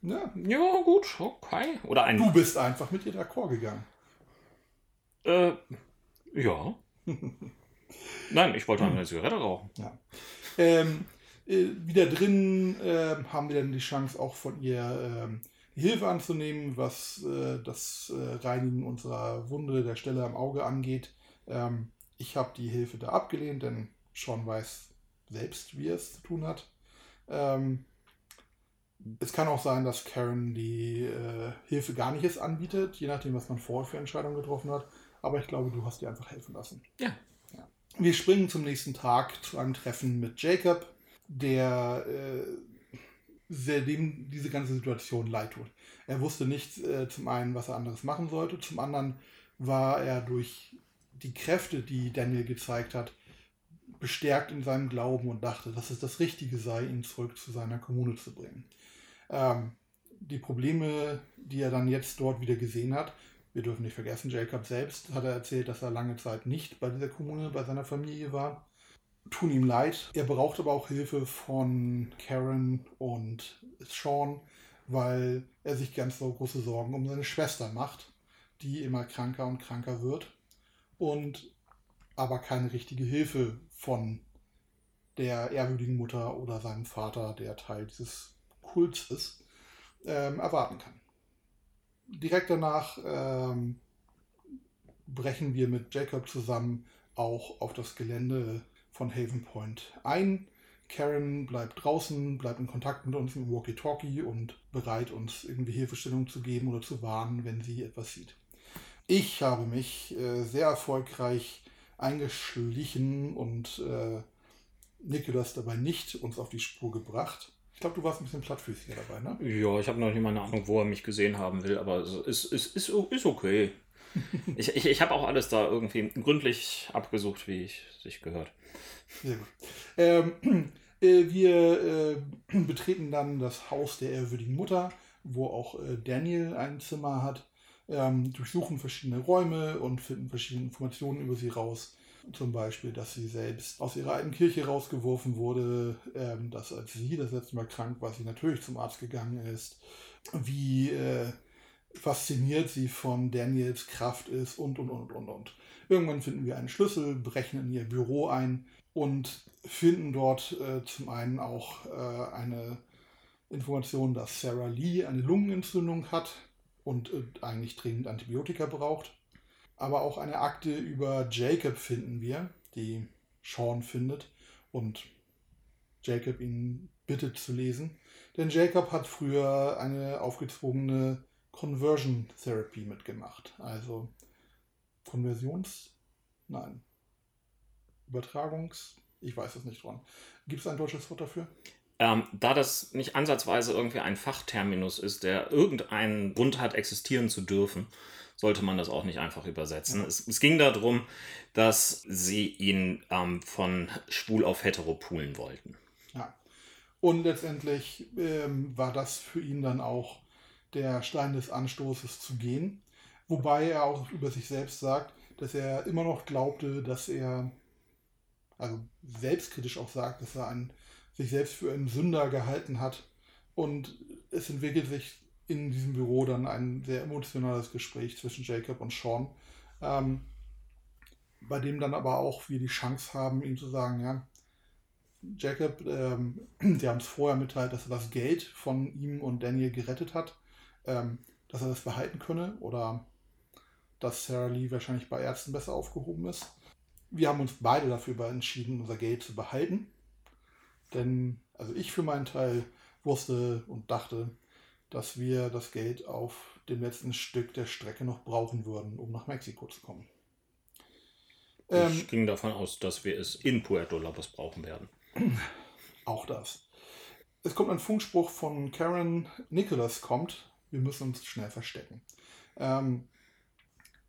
Ja. Ja, gut, okay. Oder ein. Du bist einfach mit ihr d'accord gegangen. Äh, ja. Nein, ich wollte eine Zigarette rauchen. Ja. Ähm, äh, wieder drin äh, haben wir dann die Chance, auch von ihr ähm, Hilfe anzunehmen, was äh, das äh, Reinigen unserer Wunde der Stelle am Auge angeht. Ähm, ich habe die Hilfe da abgelehnt, denn Sean weiß selbst, wie er es zu tun hat. Ähm, es kann auch sein, dass Karen die äh, Hilfe gar nicht erst anbietet, je nachdem, was man vorher für Entscheidungen getroffen hat. Aber ich glaube, du hast dir einfach helfen lassen. Ja. ja. Wir springen zum nächsten Tag zu einem Treffen mit Jacob, der äh, dem diese ganze Situation leid tut. Er wusste nicht äh, zum einen, was er anderes machen sollte, zum anderen war er durch die Kräfte, die Daniel gezeigt hat, bestärkt in seinem Glauben und dachte, dass es das Richtige sei, ihn zurück zu seiner Kommune zu bringen. Ähm, die Probleme, die er dann jetzt dort wieder gesehen hat, wir dürfen nicht vergessen, Jacob selbst hat er erzählt, dass er lange Zeit nicht bei dieser Kommune, bei seiner Familie war. tun ihm leid. Er braucht aber auch Hilfe von Karen und Sean, weil er sich ganz so große Sorgen um seine Schwester macht, die immer kranker und kranker wird und aber keine richtige Hilfe von der ehrwürdigen Mutter oder seinem Vater, der Teil dieses Kults ist, ähm, erwarten kann. Direkt danach ähm, brechen wir mit Jacob zusammen auch auf das Gelände von Haven Point ein. Karen bleibt draußen, bleibt in Kontakt mit uns im Walkie-Talkie und bereit, uns irgendwie Hilfestellung zu geben oder zu warnen, wenn sie etwas sieht. Ich habe mich äh, sehr erfolgreich eingeschlichen und äh, Nikolas dabei nicht uns auf die Spur gebracht. Ich glaube, du warst ein bisschen plattfüßiger dabei, ne? Ja, ich habe noch nicht mal eine Ahnung, wo er mich gesehen haben will, aber es ist, ist, ist, ist okay. ich ich, ich habe auch alles da irgendwie gründlich abgesucht, wie ich sich gehört. Sehr gut. Ähm, äh, wir äh, betreten dann das Haus der ehrwürdigen Mutter, wo auch äh, Daniel ein Zimmer hat, ähm, durchsuchen verschiedene Räume und finden verschiedene Informationen über sie raus. Zum Beispiel, dass sie selbst aus ihrer alten Kirche rausgeworfen wurde, ähm, dass als sie das letzte Mal krank war, sie natürlich zum Arzt gegangen ist, wie äh, fasziniert sie von Daniels Kraft ist und, und, und, und, und. Irgendwann finden wir einen Schlüssel, brechen in ihr Büro ein und finden dort äh, zum einen auch äh, eine Information, dass Sarah Lee eine Lungenentzündung hat und äh, eigentlich dringend Antibiotika braucht. Aber auch eine Akte über Jacob finden wir, die Sean findet und Jacob ihn bittet zu lesen. Denn Jacob hat früher eine aufgezwungene Conversion Therapy mitgemacht. Also Konversions... Nein. Übertragungs... Ich weiß es nicht dran. Gibt es ein deutsches Wort dafür? Ähm, da das nicht ansatzweise irgendwie ein Fachterminus ist, der irgendeinen Grund hat, existieren zu dürfen, sollte man das auch nicht einfach übersetzen. Es, es, ging darum, dass sie ihn ähm, von schwul auf hetero poolen wollten. Ja. Und letztendlich ähm, war das für ihn dann auch der Stein des Anstoßes zu gehen. Wobei er auch über sich selbst sagt, dass er immer noch glaubte, dass er, also selbstkritisch auch sagt, dass er ein, sich selbst für einen Sünder gehalten hat. Und es entwickelt sich in diesem Büro dann ein sehr emotionales Gespräch zwischen Jacob und Sean, ähm, bei dem dann aber auch wir die Chance haben, ihm zu sagen, ja, Jacob, ähm, die haben es vorher mitteilt, dass er das Geld von ihm und Daniel gerettet hat, ähm, dass er das behalten könne oder dass Sarah Lee wahrscheinlich bei Ärzten besser aufgehoben ist. Wir haben uns beide dafür entschieden, unser Geld zu behalten. Denn, also ich für meinen Teil wusste und dachte, dass wir das Geld auf dem letzten Stück der Strecke noch brauchen würden, um nach Mexiko zu kommen. Ich ähm, ging davon aus, dass wir es in Puerto Labos brauchen werden. Auch das. Es kommt ein Funkspruch von Karen. Nicholas kommt. Wir müssen uns schnell verstecken. Ähm,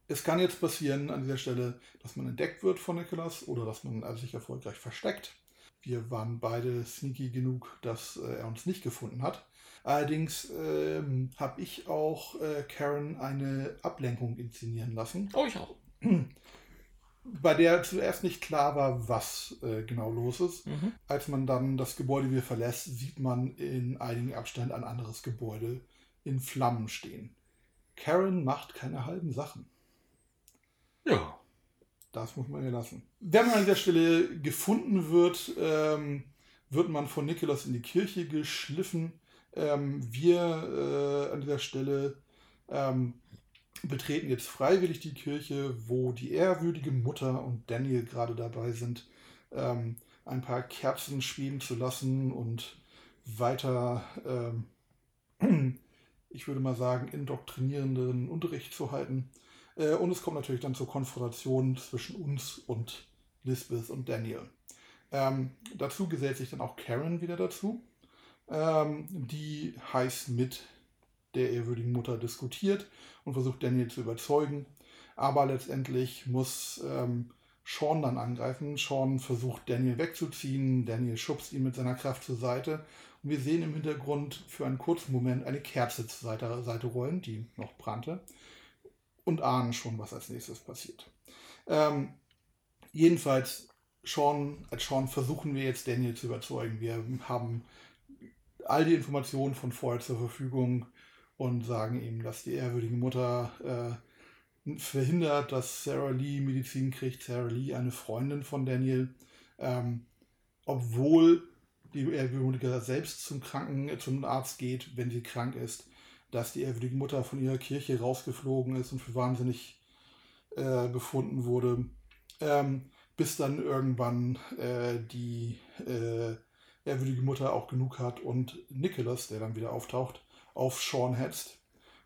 es kann jetzt passieren an dieser Stelle, dass man entdeckt wird von Nicholas oder dass man sich erfolgreich versteckt. Wir waren beide sneaky genug, dass äh, er uns nicht gefunden hat. Allerdings ähm, habe ich auch äh, Karen eine Ablenkung inszenieren lassen. Oh, ich auch. Bei der zuerst nicht klar war, was äh, genau los ist. Mhm. Als man dann das Gebäude wieder verlässt, sieht man in einigen Abstand ein anderes Gebäude in Flammen stehen. Karen macht keine halben Sachen. Ja. Das muss man ja lassen. Wenn man an dieser Stelle gefunden wird, ähm, wird man von Nikolaus in die Kirche geschliffen. Ähm, wir äh, an dieser Stelle ähm, betreten jetzt freiwillig die Kirche, wo die ehrwürdige Mutter und Daniel gerade dabei sind, ähm, ein paar Kerzen schweben zu lassen und weiter, ähm, ich würde mal sagen, indoktrinierenden Unterricht zu halten. Äh, und es kommt natürlich dann zur Konfrontation zwischen uns und Lisbeth und Daniel. Ähm, dazu gesellt sich dann auch Karen wieder dazu, ähm, die heiß mit der ehrwürdigen Mutter diskutiert und versucht Daniel zu überzeugen. Aber letztendlich muss ähm, Sean dann angreifen. Sean versucht Daniel wegzuziehen. Daniel schubst ihn mit seiner Kraft zur Seite. Und wir sehen im Hintergrund für einen kurzen Moment eine Kerze zur Seite, Seite rollen, die noch brannte und ahnen schon, was als nächstes passiert. Ähm, jedenfalls Sean, als Sean versuchen wir jetzt Daniel zu überzeugen. Wir haben all die Informationen von vorher zur Verfügung und sagen ihm, dass die ehrwürdige Mutter äh, verhindert, dass Sarah Lee Medizin kriegt. Sarah Lee, eine Freundin von Daniel, ähm, obwohl die ehrwürdige Mutter selbst zum Kranken, zum Arzt geht, wenn sie krank ist, dass die ehrwürdige Mutter von ihrer Kirche rausgeflogen ist und für wahnsinnig äh, befunden wurde. Ähm, bis dann irgendwann äh, die äh, ehrwürdige Mutter auch genug hat und Nicholas, der dann wieder auftaucht, auf Sean hetzt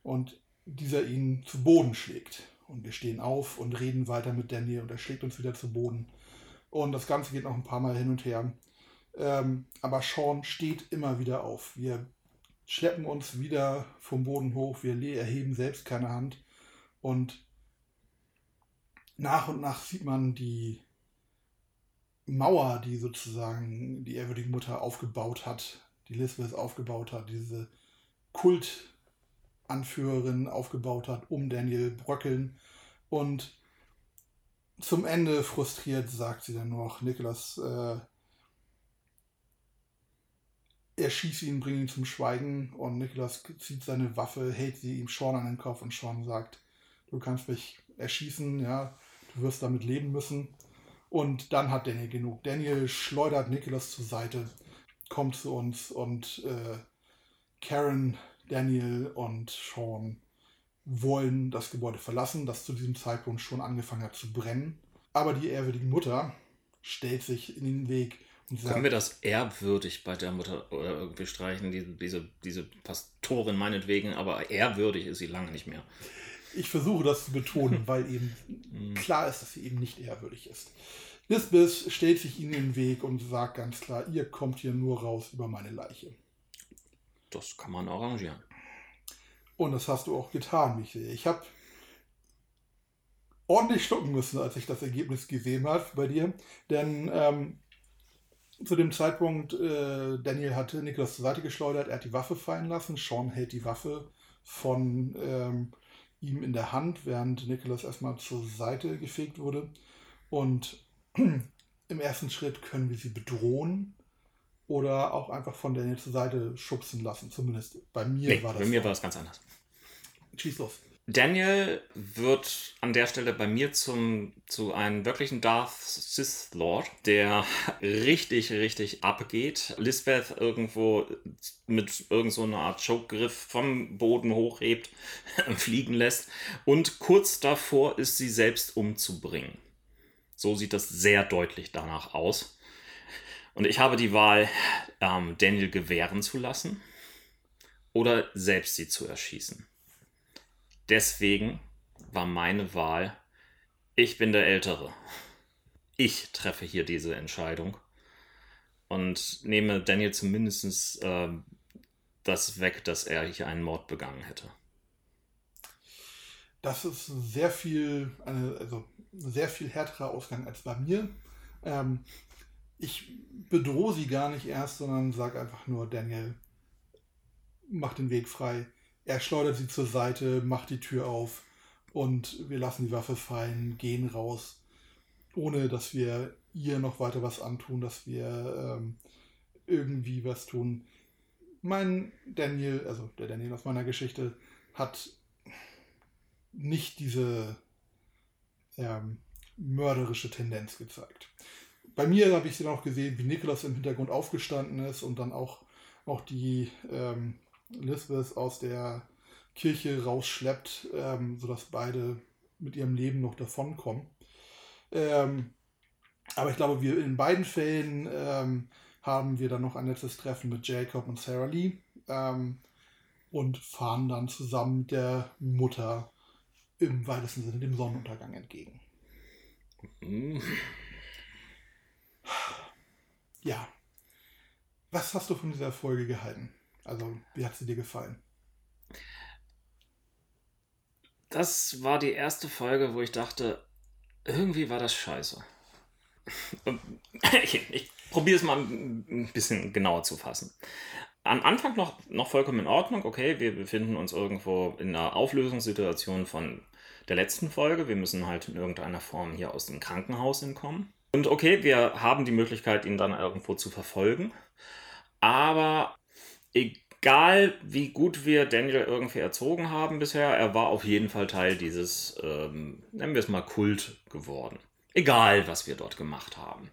und dieser ihn zu Boden schlägt. Und wir stehen auf und reden weiter mit Daniel und er schlägt uns wieder zu Boden. Und das Ganze geht noch ein paar Mal hin und her. Ähm, aber Sean steht immer wieder auf. Wir schleppen uns wieder vom Boden hoch, wir erheben selbst keine Hand. Und nach und nach sieht man die Mauer, die sozusagen die ehrwürdige Mutter aufgebaut hat, die Lisbeth aufgebaut hat, diese Kultanführerin aufgebaut hat, um Daniel bröckeln. Und zum Ende frustriert sagt sie dann noch, Niklas, äh, er schießt ihn, bringt ihn zum Schweigen und Niklas zieht seine Waffe, hält sie ihm Sean an den Kopf und Sean sagt, du kannst mich erschießen, ja, du wirst damit leben müssen. Und dann hat Daniel genug. Daniel schleudert Nicholas zur Seite, kommt zu uns und äh, Karen, Daniel und Sean wollen das Gebäude verlassen, das zu diesem Zeitpunkt schon angefangen hat zu brennen. Aber die ehrwürdige Mutter stellt sich in den Weg und sagt, Können wir das ehrwürdig bei der Mutter oder irgendwie streichen, diese, diese, diese Pastorin meinetwegen, aber ehrwürdig ist sie lange nicht mehr. Ich versuche das zu betonen, weil eben mhm. klar ist, dass sie eben nicht ehrwürdig ist. Lisbeth stellt sich ihnen in den Weg und sagt ganz klar, ihr kommt hier nur raus über meine Leiche. Das kann man arrangieren. Und das hast du auch getan, wie ich sehe. Ich habe ordentlich schlucken müssen, als ich das Ergebnis gesehen habe bei dir. Denn ähm, zu dem Zeitpunkt, äh, Daniel hatte Niklas zur Seite geschleudert, er hat die Waffe fallen lassen. Sean hält die Waffe von ähm, ihm in der Hand, während Nicholas erstmal zur Seite gefegt wurde. Und im ersten Schritt können wir sie bedrohen oder auch einfach von Daniel zur Seite schubsen lassen. Zumindest bei mir nee, war das. Bei mir so. war es ganz anders. Schieß los. Daniel wird an der Stelle bei mir zum, zu einem wirklichen Darth Sith Lord, der richtig, richtig abgeht. Lisbeth irgendwo mit irgendeiner so Art Chokegriff vom Boden hochhebt, fliegen lässt und kurz davor ist, sie selbst umzubringen. So sieht das sehr deutlich danach aus. Und ich habe die Wahl, ähm, Daniel gewähren zu lassen oder selbst sie zu erschießen. Deswegen war meine Wahl, ich bin der Ältere. Ich treffe hier diese Entscheidung und nehme Daniel zumindest äh, das weg, dass er hier einen Mord begangen hätte. Das ist sehr viel, also sehr viel härterer Ausgang als bei mir. Ähm, ich bedrohe sie gar nicht erst, sondern sage einfach nur, Daniel, mach den Weg frei. Er schleudert sie zur Seite, macht die Tür auf und wir lassen die Waffe fallen, gehen raus, ohne dass wir ihr noch weiter was antun, dass wir ähm, irgendwie was tun. Mein Daniel, also der Daniel aus meiner Geschichte, hat nicht diese ähm, mörderische Tendenz gezeigt. Bei mir habe ich sie auch gesehen, wie Nikolaus im Hintergrund aufgestanden ist und dann auch, auch die ähm, Lisbeth aus der Kirche rausschleppt, ähm, sodass beide mit ihrem Leben noch davonkommen. Ähm, aber ich glaube, wir in beiden Fällen ähm, haben wir dann noch ein letztes Treffen mit Jacob und Sarah Lee ähm, und fahren dann zusammen der Mutter im weitesten Sinne dem Sonnenuntergang entgegen. Mhm. Ja. Was hast du von dieser Folge gehalten? Also, wie hat sie dir gefallen? Das war die erste Folge, wo ich dachte, irgendwie war das scheiße. ich, ich probiere es mal ein bisschen genauer zu fassen. Am Anfang noch, noch vollkommen in Ordnung. Okay, wir befinden uns irgendwo in einer Auflösungssituation von der letzten Folge. Wir müssen halt in irgendeiner Form hier aus dem Krankenhaus entkommen. Und okay, wir haben die Möglichkeit, ihn dann irgendwo zu verfolgen. Aber egal, wie gut wir Daniel irgendwie erzogen haben bisher, er war auf jeden Fall Teil dieses, ähm, nennen wir es mal, Kult geworden. Egal, was wir dort gemacht haben.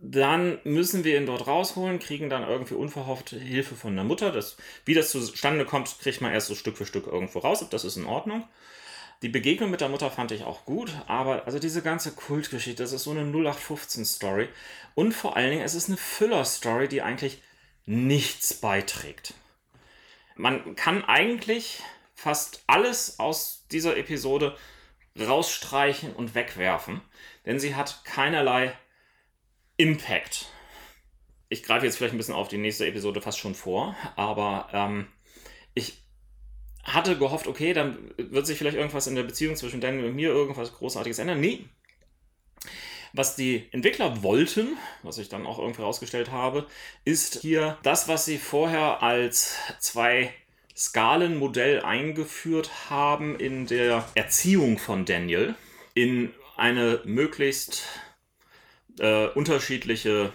Dann müssen wir ihn dort rausholen, kriegen dann irgendwie unverhofft Hilfe von der Mutter. Das, wie das zustande kommt, kriegt man erst so Stück für Stück irgendwo raus. Das ist in Ordnung. Die Begegnung mit der Mutter fand ich auch gut, aber also diese ganze Kultgeschichte, das ist so eine 0815-Story. Und vor allen Dingen, es ist eine Füller-Story, die eigentlich nichts beiträgt. Man kann eigentlich fast alles aus dieser Episode rausstreichen und wegwerfen, denn sie hat keinerlei Impact. Ich greife jetzt vielleicht ein bisschen auf die nächste Episode fast schon vor, aber ähm, ich hatte gehofft, okay, dann wird sich vielleicht irgendwas in der Beziehung zwischen Daniel und mir irgendwas Großartiges ändern. Nee. Was die Entwickler wollten, was ich dann auch irgendwie herausgestellt habe, ist hier das, was sie vorher als zwei Skalenmodell eingeführt haben in der Erziehung von Daniel, in eine möglichst äh, unterschiedliche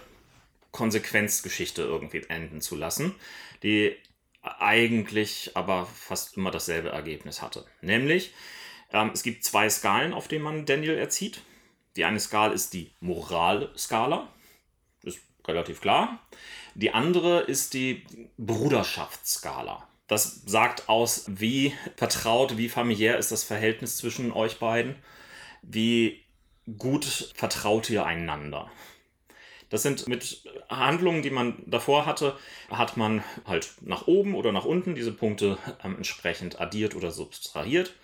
Konsequenzgeschichte irgendwie enden zu lassen, die eigentlich aber fast immer dasselbe Ergebnis hatte. Nämlich, ähm, es gibt zwei Skalen, auf denen man Daniel erzieht. Die eine Skala ist die Moralskala, ist relativ klar. Die andere ist die Bruderschaftsskala. Das sagt aus, wie vertraut, wie familiär ist das Verhältnis zwischen euch beiden, wie gut vertraut ihr einander. Das sind mit Handlungen, die man davor hatte, hat man halt nach oben oder nach unten diese Punkte ähm, entsprechend addiert oder subtrahiert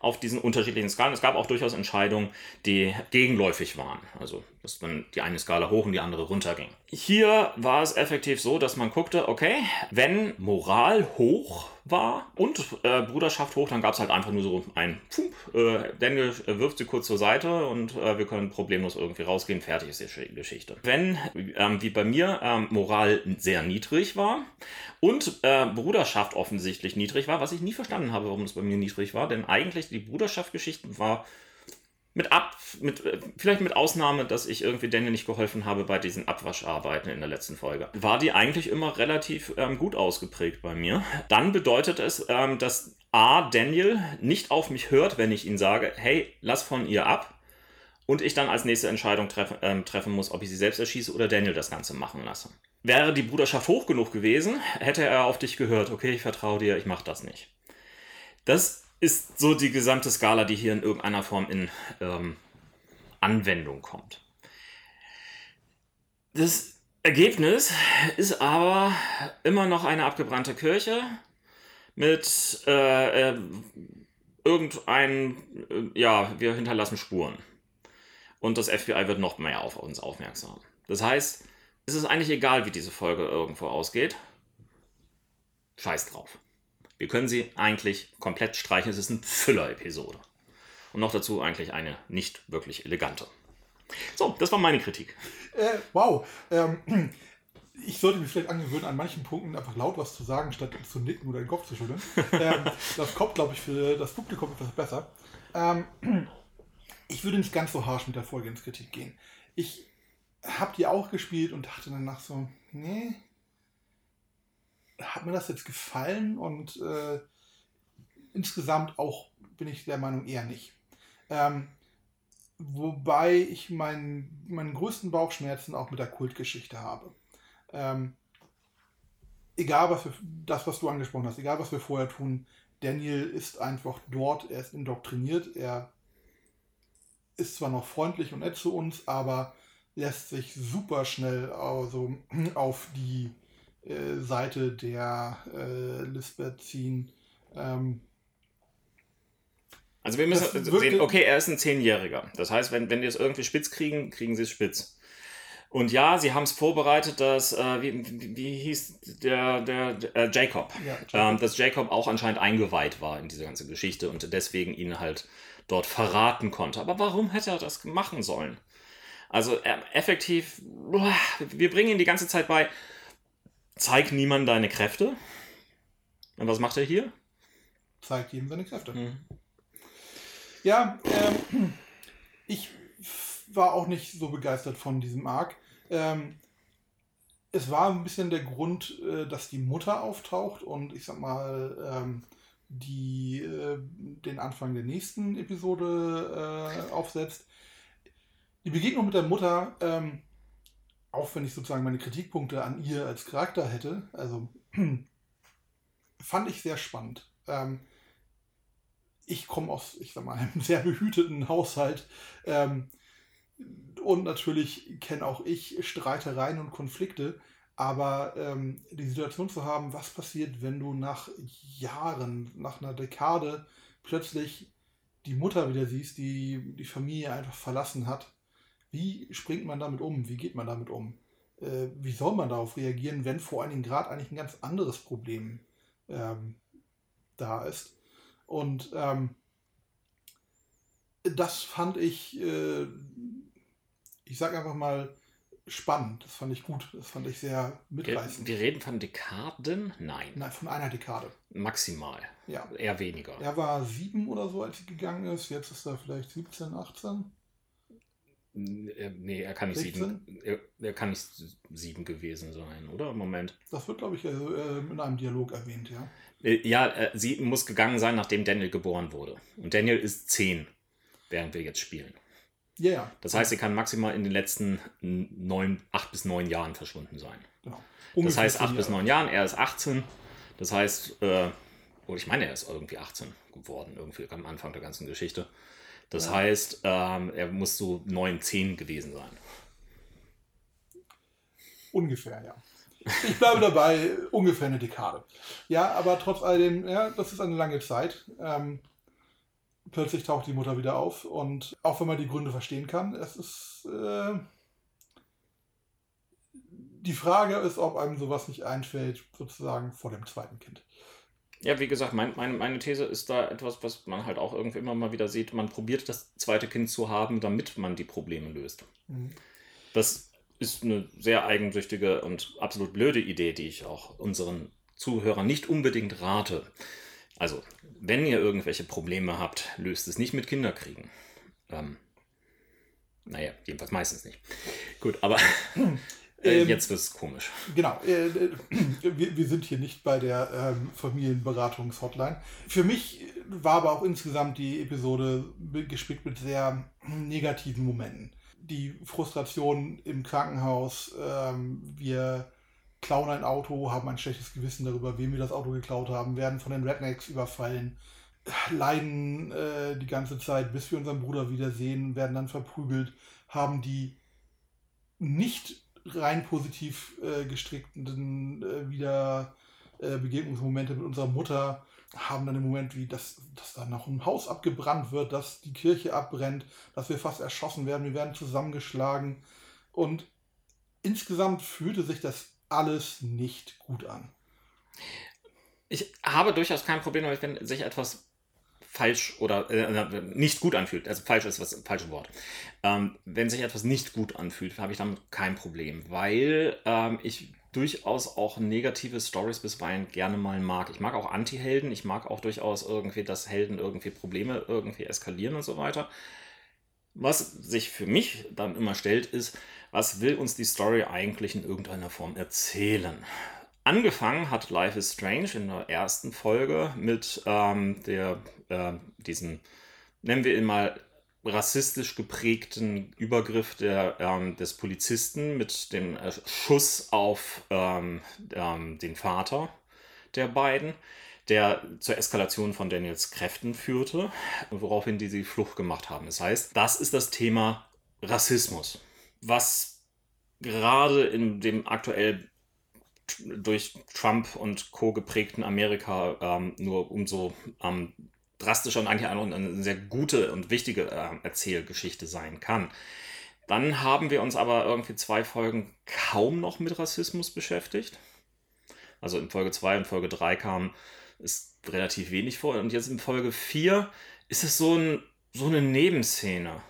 auf diesen unterschiedlichen Skalen. Es gab auch durchaus Entscheidungen, die gegenläufig waren. Also, dass dann die eine Skala hoch und die andere runter ging. Hier war es effektiv so, dass man guckte, okay, wenn Moral hoch war und äh, Bruderschaft hoch, dann gab es halt einfach nur so ein Pfump, äh, Daniel äh, wirft sie kurz zur Seite und äh, wir können problemlos irgendwie rausgehen, fertig ist die Geschichte. Wenn, ähm, wie bei mir, ähm, Moral sehr niedrig war und äh, Bruderschaft offensichtlich niedrig war, was ich nie verstanden habe, warum es bei mir niedrig war, denn eigentlich die Bruderschaft-Geschichte war mit ab, mit, äh, vielleicht mit Ausnahme, dass ich irgendwie Daniel nicht geholfen habe bei diesen Abwascharbeiten in der letzten Folge, war die eigentlich immer relativ ähm, gut ausgeprägt bei mir. Dann bedeutet es, ähm, dass A, Daniel nicht auf mich hört, wenn ich ihn sage, hey, lass von ihr ab. Und ich dann als nächste Entscheidung treff, ähm, treffen muss, ob ich sie selbst erschieße oder Daniel das Ganze machen lasse. Wäre die Bruderschaft hoch genug gewesen, hätte er auf dich gehört, okay, ich vertraue dir, ich mache das nicht. Das ist so die gesamte Skala, die hier in irgendeiner Form in ähm, Anwendung kommt. Das Ergebnis ist aber immer noch eine abgebrannte Kirche mit äh, äh, irgendein, äh, ja, wir hinterlassen Spuren. Und das FBI wird noch mehr auf uns aufmerksam. Das heißt, es ist eigentlich egal, wie diese Folge irgendwo ausgeht. Scheiß drauf. Wir können sie eigentlich komplett streichen. Es ist eine Füller-Episode. Und noch dazu eigentlich eine nicht wirklich elegante. So, das war meine Kritik. Äh, wow. Ähm, ich sollte mich vielleicht angewöhnen, an manchen Punkten einfach laut was zu sagen, statt zu nicken oder den Kopf zu schütteln. ähm, das kommt, glaube ich, für das Publikum etwas besser. Ähm, ich würde nicht ganz so harsch mit der Folge ins Kritik gehen. Ich habe die auch gespielt und dachte danach so, nee, hat mir das jetzt gefallen und äh, insgesamt auch bin ich der Meinung eher nicht. Ähm, wobei ich mein, meinen größten Bauchschmerzen auch mit der Kultgeschichte habe. Ähm, egal was wir, das, was du angesprochen hast, egal was wir vorher tun, Daniel ist einfach dort, er ist indoktriniert, er ist zwar noch freundlich und nett zu uns, aber lässt sich super schnell also auf die äh, Seite der äh, Lisbeth ziehen. Ähm, also wir müssen sehen, okay, er ist ein Zehnjähriger. Das heißt, wenn, wenn die es irgendwie spitz kriegen, kriegen sie es spitz. Und ja, sie haben es vorbereitet, dass, äh, wie, wie, hieß der, der, der äh, Jacob, ja, Jacob. Ähm, dass Jacob auch anscheinend eingeweiht war in diese ganze Geschichte und deswegen ihn halt dort verraten konnte. Aber warum hätte er das machen sollen? Also äh, effektiv, wir bringen ihn die ganze Zeit bei, Zeig niemand deine Kräfte. Und was macht er hier? Zeigt jedem seine Kräfte. Mhm. Ja, ähm, ich war auch nicht so begeistert von diesem Arc. Ähm, es war ein bisschen der Grund, äh, dass die Mutter auftaucht und ich sag mal, ähm, die äh, den Anfang der nächsten Episode äh, aufsetzt. Die Begegnung mit der Mutter, ähm, auch wenn ich sozusagen meine Kritikpunkte an ihr als Charakter hätte, also fand ich sehr spannend. Ähm, ich komme aus, ich sag mal, einem sehr behüteten Haushalt. Ähm, und natürlich kenne auch ich Streitereien und Konflikte. Aber ähm, die Situation zu haben, was passiert, wenn du nach Jahren, nach einer Dekade plötzlich die Mutter wieder siehst, die die Familie einfach verlassen hat. Wie springt man damit um? Wie geht man damit um? Äh, wie soll man darauf reagieren, wenn vor allen Dingen gerade eigentlich ein ganz anderes Problem ähm, da ist? Und ähm, das fand ich, äh, ich sag einfach mal, spannend. Das fand ich gut. Das fand ich sehr mitreißend. Wir, wir reden von Dekaden? Nein. Nein, von einer Dekade. Maximal. Ja. Eher weniger. Er war sieben oder so, als sie gegangen ist. Jetzt ist er vielleicht 17, 18. Nee, er kann nicht 16? sieben. Er, er, kann nicht sieben gewesen sein, oder? Moment. Das wird, glaube ich, äh, in einem Dialog erwähnt, ja. Äh, ja, äh, sie muss gegangen sein, nachdem Daniel geboren wurde. Und Daniel ist zehn, während wir jetzt spielen. Ja, yeah. Das heißt, sie kann maximal in den letzten neun, acht bis neun Jahren verschwunden sein. Genau. das heißt, acht bis neun Jahren, er ist 18. Das heißt, äh, ich meine, er ist irgendwie 18 geworden, irgendwie am Anfang der ganzen Geschichte. Das ja. heißt, ähm, er muss so 9, 10 gewesen sein. Ungefähr, ja. Ich bleibe dabei, ungefähr eine Dekade. Ja, aber trotz alledem, ja, das ist eine lange Zeit. Ähm, plötzlich taucht die Mutter wieder auf und auch wenn man die Gründe verstehen kann, es ist. Äh, die Frage ist, ob einem sowas nicht einfällt, sozusagen vor dem zweiten Kind. Ja, wie gesagt, mein, meine, meine These ist da etwas, was man halt auch irgendwie immer mal wieder sieht. Man probiert das zweite Kind zu haben, damit man die Probleme löst. Mhm. Das ist eine sehr eigensüchtige und absolut blöde Idee, die ich auch unseren Zuhörern nicht unbedingt rate. Also, wenn ihr irgendwelche Probleme habt, löst es nicht mit Kinderkriegen. Ähm, naja, jedenfalls meistens nicht. Gut, aber ähm, Jetzt wird es komisch. Genau. Äh, äh, wir, wir, sind hier nicht bei der ähm, Familienberatungshotline. Für mich war aber auch insgesamt die Episode gespickt mit sehr negativen Momenten. Die Frustration im Krankenhaus, ähm, wir klauen ein Auto, haben ein schlechtes Gewissen darüber, wem wir das Auto geklaut haben, werden von den Rednecks überfallen, leiden äh, die ganze Zeit, bis wir unseren Bruder wiedersehen, werden dann verprügelt, haben die nicht rein positiv äh, gestrickten äh, wieder äh, Begegnungsmomente mit unserer Mutter haben dann im Moment wie, dass, dass da noch ein Haus abgebrannt wird, dass die Kirche abbrennt, dass wir fast erschossen werden, wir werden zusammengeschlagen. Und insgesamt fühlte sich das alles nicht gut an. Ich habe durchaus kein Problem damit, wenn sich etwas falsch oder äh, nicht gut anfühlt, also falsch ist das falsche Wort. Ähm, wenn sich etwas nicht gut anfühlt, habe ich damit kein Problem, weil ähm, ich durchaus auch negative Stories bisweilen gerne mal mag. Ich mag auch Anti-Helden, ich mag auch durchaus irgendwie, dass Helden irgendwie Probleme irgendwie eskalieren und so weiter. Was sich für mich dann immer stellt, ist, was will uns die Story eigentlich in irgendeiner Form erzählen? Angefangen hat Life is Strange in der ersten Folge mit ähm, der, äh, diesen, nennen wir ihn mal, rassistisch geprägten Übergriff der, ähm, des Polizisten mit dem äh, Schuss auf ähm, ähm, den Vater der beiden, der zur Eskalation von Daniels Kräften führte, woraufhin die die Flucht gemacht haben. Das heißt, das ist das Thema Rassismus, was gerade in dem aktuell durch Trump und Co. geprägten Amerika ähm, nur umso ähm, drastischer und eigentlich auch eine sehr gute und wichtige äh, Erzählgeschichte sein kann. Dann haben wir uns aber irgendwie zwei Folgen kaum noch mit Rassismus beschäftigt. Also in Folge 2 und Folge 3 kam es relativ wenig vor. Und jetzt in Folge 4 ist es so, ein, so eine Nebenszene.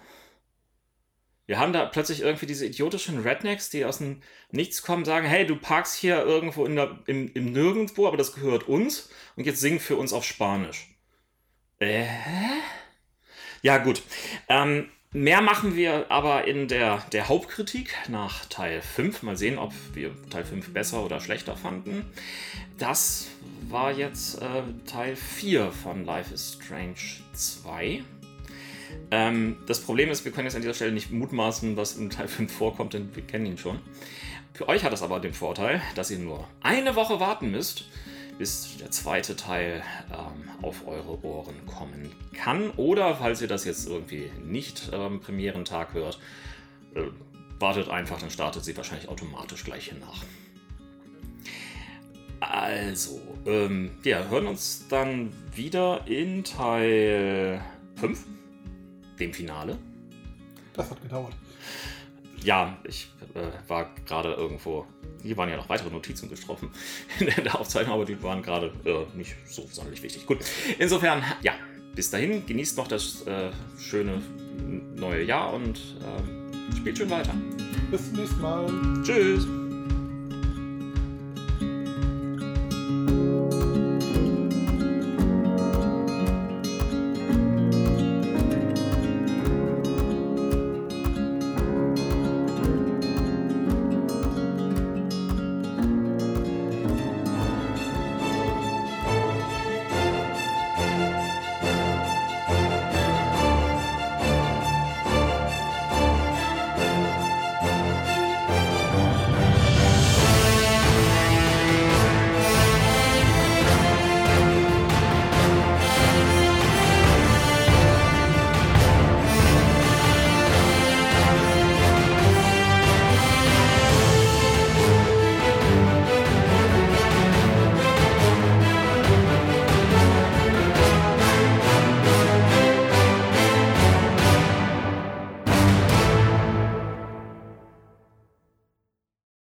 Wir haben da plötzlich irgendwie diese idiotischen Rednecks, die aus dem Nichts kommen, sagen, hey, du parkst hier irgendwo in der, im, im Nirgendwo, aber das gehört uns und jetzt sing für uns auf Spanisch. Äh? Ja, gut. Ähm, Mehr machen wir aber in der, der Hauptkritik nach Teil 5. Mal sehen, ob wir Teil 5 besser oder schlechter fanden. Das war jetzt äh, Teil 4 von Life is Strange 2. Ähm, das Problem ist, wir können jetzt an dieser Stelle nicht mutmaßen, was in Teil 5 vorkommt, denn wir kennen ihn schon. Für euch hat das aber den Vorteil, dass ihr nur eine Woche warten müsst, bis der zweite Teil ähm, auf eure Ohren kommen kann. Oder falls ihr das jetzt irgendwie nicht ähm, Premierentag hört, äh, wartet einfach, dann startet sie wahrscheinlich automatisch gleich hier nach. Also, ähm, ja, hören uns dann wieder in Teil 5, dem Finale. Das hat gedauert. Ja, ich äh, war gerade irgendwo. Hier waren ja noch weitere Notizen getroffen in der Aufzeichnung, aber die waren gerade äh, nicht so sonderlich wichtig. Gut, insofern, ja, bis dahin, genießt noch das äh, schöne neue Jahr und äh, spielt schön weiter. Bis zum nächsten Mal. Tschüss.